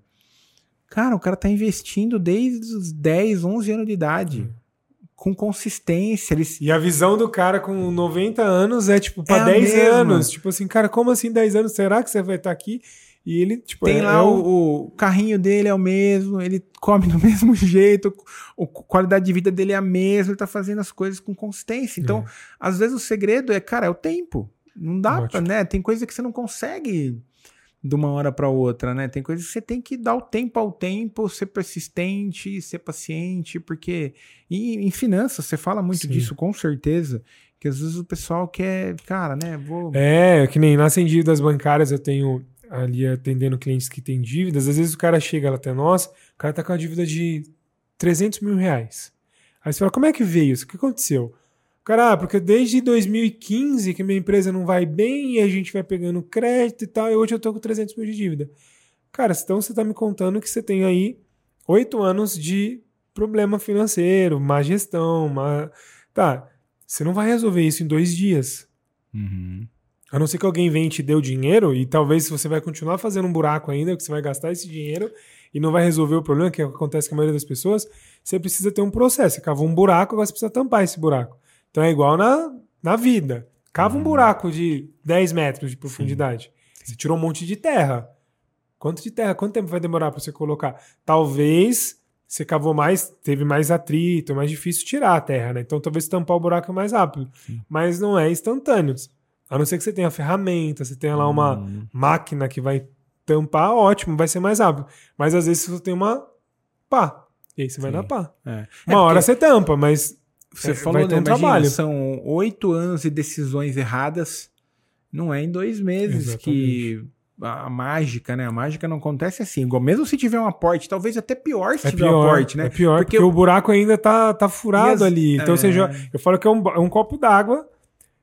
Cara, o cara tá investindo desde os 10, 11 anos de idade. Com consistência. Ele, E a visão do cara com 90 anos é tipo pra É a 10 mesma. anos. Tipo assim, cara, como assim 10 anos? Será que você vai estar aqui? E ele, tipo, Tem é, lá é o, o carrinho dele é o mesmo, ele come do mesmo jeito, a qualidade de vida dele é a mesma, ele tá fazendo as coisas com consistência. Então, É. às vezes o segredo é, cara, é o tempo. Não dá, pra, Ótimo. né? Tem coisa que você não consegue de uma hora para outra, né? Tem coisas que você tem que dar o tempo ao tempo, ser persistente, ser paciente, porque e em finanças você fala muito Sim. disso com certeza, que às vezes o pessoal quer, cara, né, vou É, que nem nas dívidas bancárias eu tenho ali atendendo clientes que têm dívidas. Às vezes o cara chega lá até nós, o cara tá com uma dívida de 300 mil reais. Aí você fala, como é que veio isso? O que aconteceu? Cara, ah, porque desde 2015 que minha empresa não vai bem e a gente vai pegando crédito e tal, e hoje eu tô com 300 mil de dívida. Cara, então você tá me contando que você tem aí oito anos de problema financeiro, má gestão, má... Tá, você não vai resolver isso em dois dias. Uhum. A não ser que alguém venha e te dê o dinheiro, e talvez você vai continuar fazendo um buraco ainda, que você vai gastar esse dinheiro e não vai resolver o problema, que acontece com a maioria das pessoas, você precisa ter um processo. Você cavou um buraco, agora você precisa tampar esse buraco. Então é igual na, na vida. Cava um buraco de 10 metros de profundidade. Sim. Você tirou um monte de terra. Quanto de terra? Quanto tempo vai demorar para você colocar? Talvez você cavou mais, teve mais atrito, é mais difícil tirar a terra, né? Então talvez tampar o buraco é mais rápido. Sim. Mas não é instantâneo. A não ser que você tenha ferramenta, você tenha lá uma hum. máquina que vai tampar, ótimo, vai ser mais rápido. Mas às vezes você tem uma pá. E aí você Sim. vai na pá. É. Uma é hora você tampa, mas você é, falou, vai ter um imagina, trabalho. São oito anos de decisões erradas. Não é em dois meses Exatamente. que a mágica, né? A mágica não acontece assim. Igual, mesmo se tiver um aporte, talvez até pior se é tiver pior, um aporte, né? É pior, porque, porque o buraco ainda tá, tá furado as, ali. Então, é... já, eu falo que é um, é um copo d'água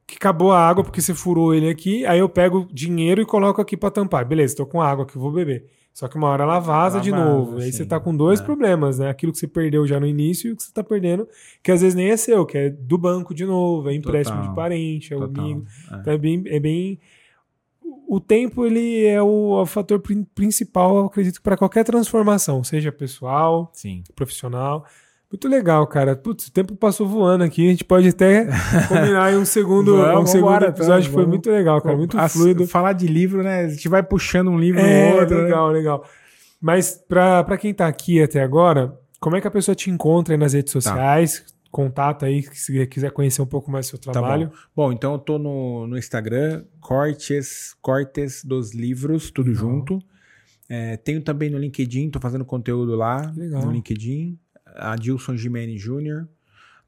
que acabou a água porque você furou ele aqui, aí eu pego dinheiro e coloco aqui para tampar. Beleza, tô com água que vou beber. Só que uma hora ela vaza ela de vaza, novo. Sim. Aí você tá com dois é. problemas, né? Aquilo que você perdeu já no início e o que você tá perdendo, que às vezes nem é seu, que é do banco de novo, é empréstimo Total. de parente, é o amigo. É. Então é bem, é bem o tempo ele é o, é o fator principal, eu acredito, para qualquer transformação, seja pessoal, Sim. profissional. Muito legal, cara. Putz, o tempo passou voando aqui. A gente pode até combinar aí um segundo, vamos, um segundo embora, episódio. Então, foi muito legal, cara. Muito As, fluido. Falar de livro, né? A gente vai puxando um livro é, no outro. Legal, né? legal. Mas para quem tá aqui até agora, como é que a pessoa te encontra aí nas redes tá. sociais? Tá contato aí se quiser conhecer um pouco mais do seu trabalho. Tá bom. bom. então eu tô no, no Instagram, Cortes, Cortes dos Livros, tudo Legal. junto. É, tenho também no LinkedIn, tô fazendo conteúdo lá Legal. no LinkedIn. Adilson Gimene Jr.,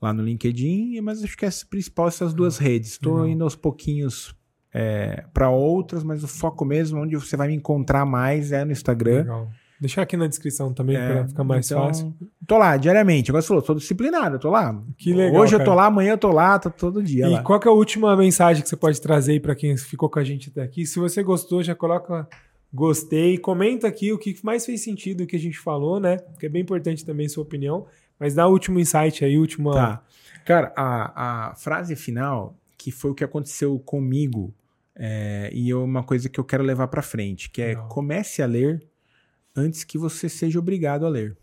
lá no LinkedIn, mas acho que é principal essas duas ah, redes. Estou indo aos pouquinhos é, para outras, mas o foco mesmo, onde você vai me encontrar mais é no Instagram. Legal. Deixar aqui na descrição também é, para ficar mais então, fácil. Tô lá diariamente. Agora você falou, tô disciplinado, tô lá. Que legal. Hoje cara. eu tô lá, amanhã eu tô lá, tô todo dia. E lá. qual é a última mensagem que você pode trazer aí para quem ficou com a gente até aqui? Se você gostou, já coloca gostei, comenta aqui o que mais fez sentido o que a gente falou, né? Que é bem importante também sua opinião. Mas dá o último insight aí, última. Tá. Cara, a, a frase final, que foi o que aconteceu comigo, é, e é uma coisa que eu quero levar para frente, que é Não. comece a ler antes que você seja obrigado a ler.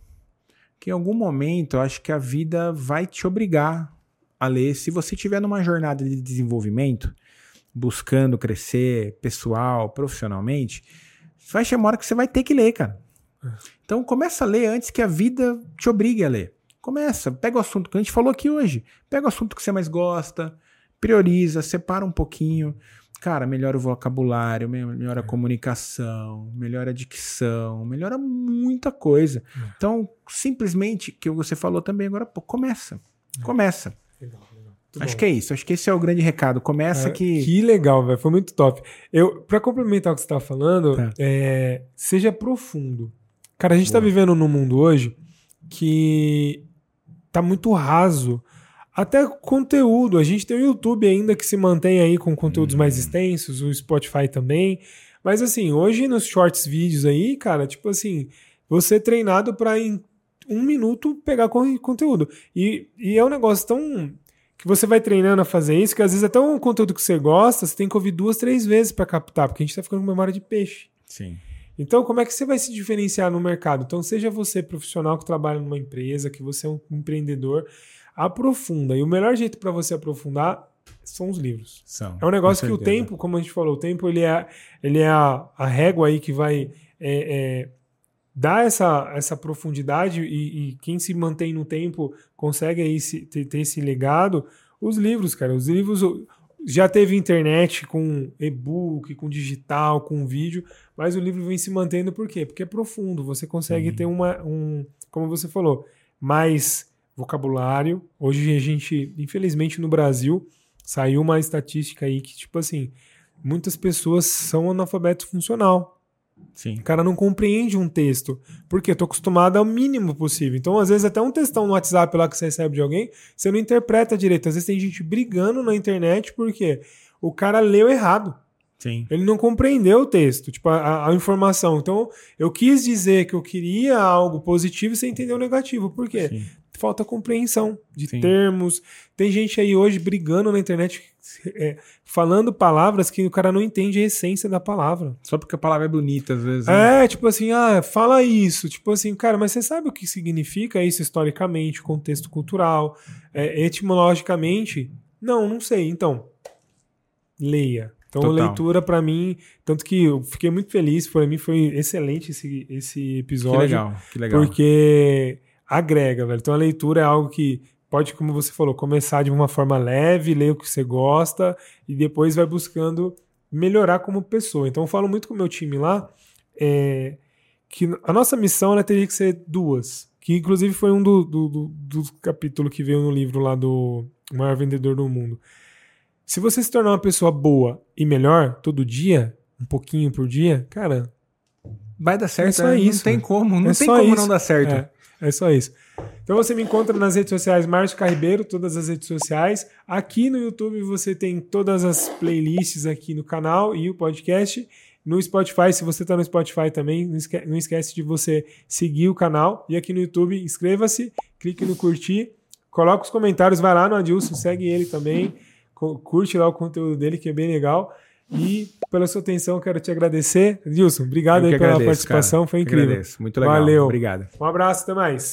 Que em algum momento eu acho que a vida vai te obrigar a ler. Se você estiver numa jornada de desenvolvimento, buscando crescer pessoal, profissionalmente, vai chamar uma hora que você vai ter que ler, cara. É. Então começa a ler antes que a vida te obrigue a ler. Começa, pega o assunto que a gente falou aqui hoje. Pega o assunto que você mais gosta, prioriza, separa um pouquinho cara, melhora o vocabulário, melhora a é. comunicação, melhora a dicção, melhora muita coisa. É. Então, simplesmente, que você falou também agora, pô, começa. Começa. Legal, legal. Acho bom. que é isso. Acho que esse é o grande recado. Começa é, que. Que legal, velho. Foi muito top. Eu, para complementar o que você estava falando, tá. é, seja profundo. Cara, a gente está vivendo num mundo hoje que tá muito raso até conteúdo. A gente tem o YouTube ainda que se mantém aí com conteúdos mais uhum. extensos, o Spotify também. Mas assim, hoje nos shorts vídeos aí, cara, tipo assim, você é treinado para em um minuto pegar conteúdo. E, e é um negócio tão. Que você vai treinando a fazer isso, que às vezes até um conteúdo que você gosta, você tem que ouvir duas, três vezes para captar, porque a gente tá ficando com memória de peixe. Sim. Então, como é que você vai se diferenciar no mercado? Então, seja você profissional que trabalha numa empresa, que você é um empreendedor, aprofunda. E o melhor jeito para você aprofundar são os livros. São, é um negócio que o tempo, como a gente falou, o tempo ele é, ele é a, a régua aí que vai é, é, dar essa, essa profundidade e, e, quem se mantém no tempo consegue aí se, ter, ter esse legado. Os livros, cara, os livros já teve internet com e-book, com digital, com vídeo, mas o livro vem se mantendo por quê? Porque é profundo, você consegue Sim. ter uma, um, como você falou, mais vocabulário. Hoje a gente, infelizmente no Brasil, saiu uma estatística aí que, tipo assim, muitas pessoas são analfabeto funcional. Sim. O cara não compreende um texto. Porque eu tô acostumado ao mínimo possível. Então, às vezes, até um textão no WhatsApp lá que você recebe de alguém, você não interpreta direito. Às vezes tem gente brigando na internet porque o cara leu errado. Sim. Ele não compreendeu o texto, tipo, a, a, informação. Então, eu quis dizer que eu queria algo positivo e você entendeu o negativo. Por quê? Sim. Falta compreensão de Sim. termos. Tem gente aí hoje brigando na internet, é, falando palavras que o cara não entende a essência da palavra. Só porque a palavra é bonita, às vezes. Né? É, tipo assim, ah, fala isso. Tipo assim, cara, mas você sabe o que significa isso historicamente, contexto cultural, é, etimologicamente? Não, não sei. Então, leia. Então, Total. leitura para mim, tanto que eu fiquei muito feliz, para mim foi excelente esse, esse episódio. Que legal, que legal. Porque agrega, velho. Então a leitura é algo que pode, como você falou, começar de uma forma leve, ler o que você gosta e depois vai buscando melhorar como pessoa. Então eu falo muito com o meu time lá é, que a nossa missão ela teria que ser duas, que inclusive foi um do, do, do, do capítulo que veio no livro lá do Maior Vendedor do Mundo se você se tornar uma pessoa boa e melhor todo dia, um pouquinho por dia, cara, vai dar certo. É só é, isso. Não tem como, não é tem como isso. não dar certo. É, é só isso. Então você me encontra nas redes sociais Márcio Carribeiro, todas as redes sociais. Aqui no YouTube você tem todas as playlists aqui no canal e o podcast. No Spotify, se você está no Spotify também, não esquece, não esquece de você seguir o canal. E aqui no YouTube, inscreva-se, clique no curtir, coloque os comentários, vai lá no Adilson, segue ele também curte lá o conteúdo dele, que é bem legal. E pela sua atenção, quero te agradecer. Dilson, obrigado aí pela agradeço, participação, cara. foi incrível. Muito legal. Valeu. Obrigado. Um abraço, até mais.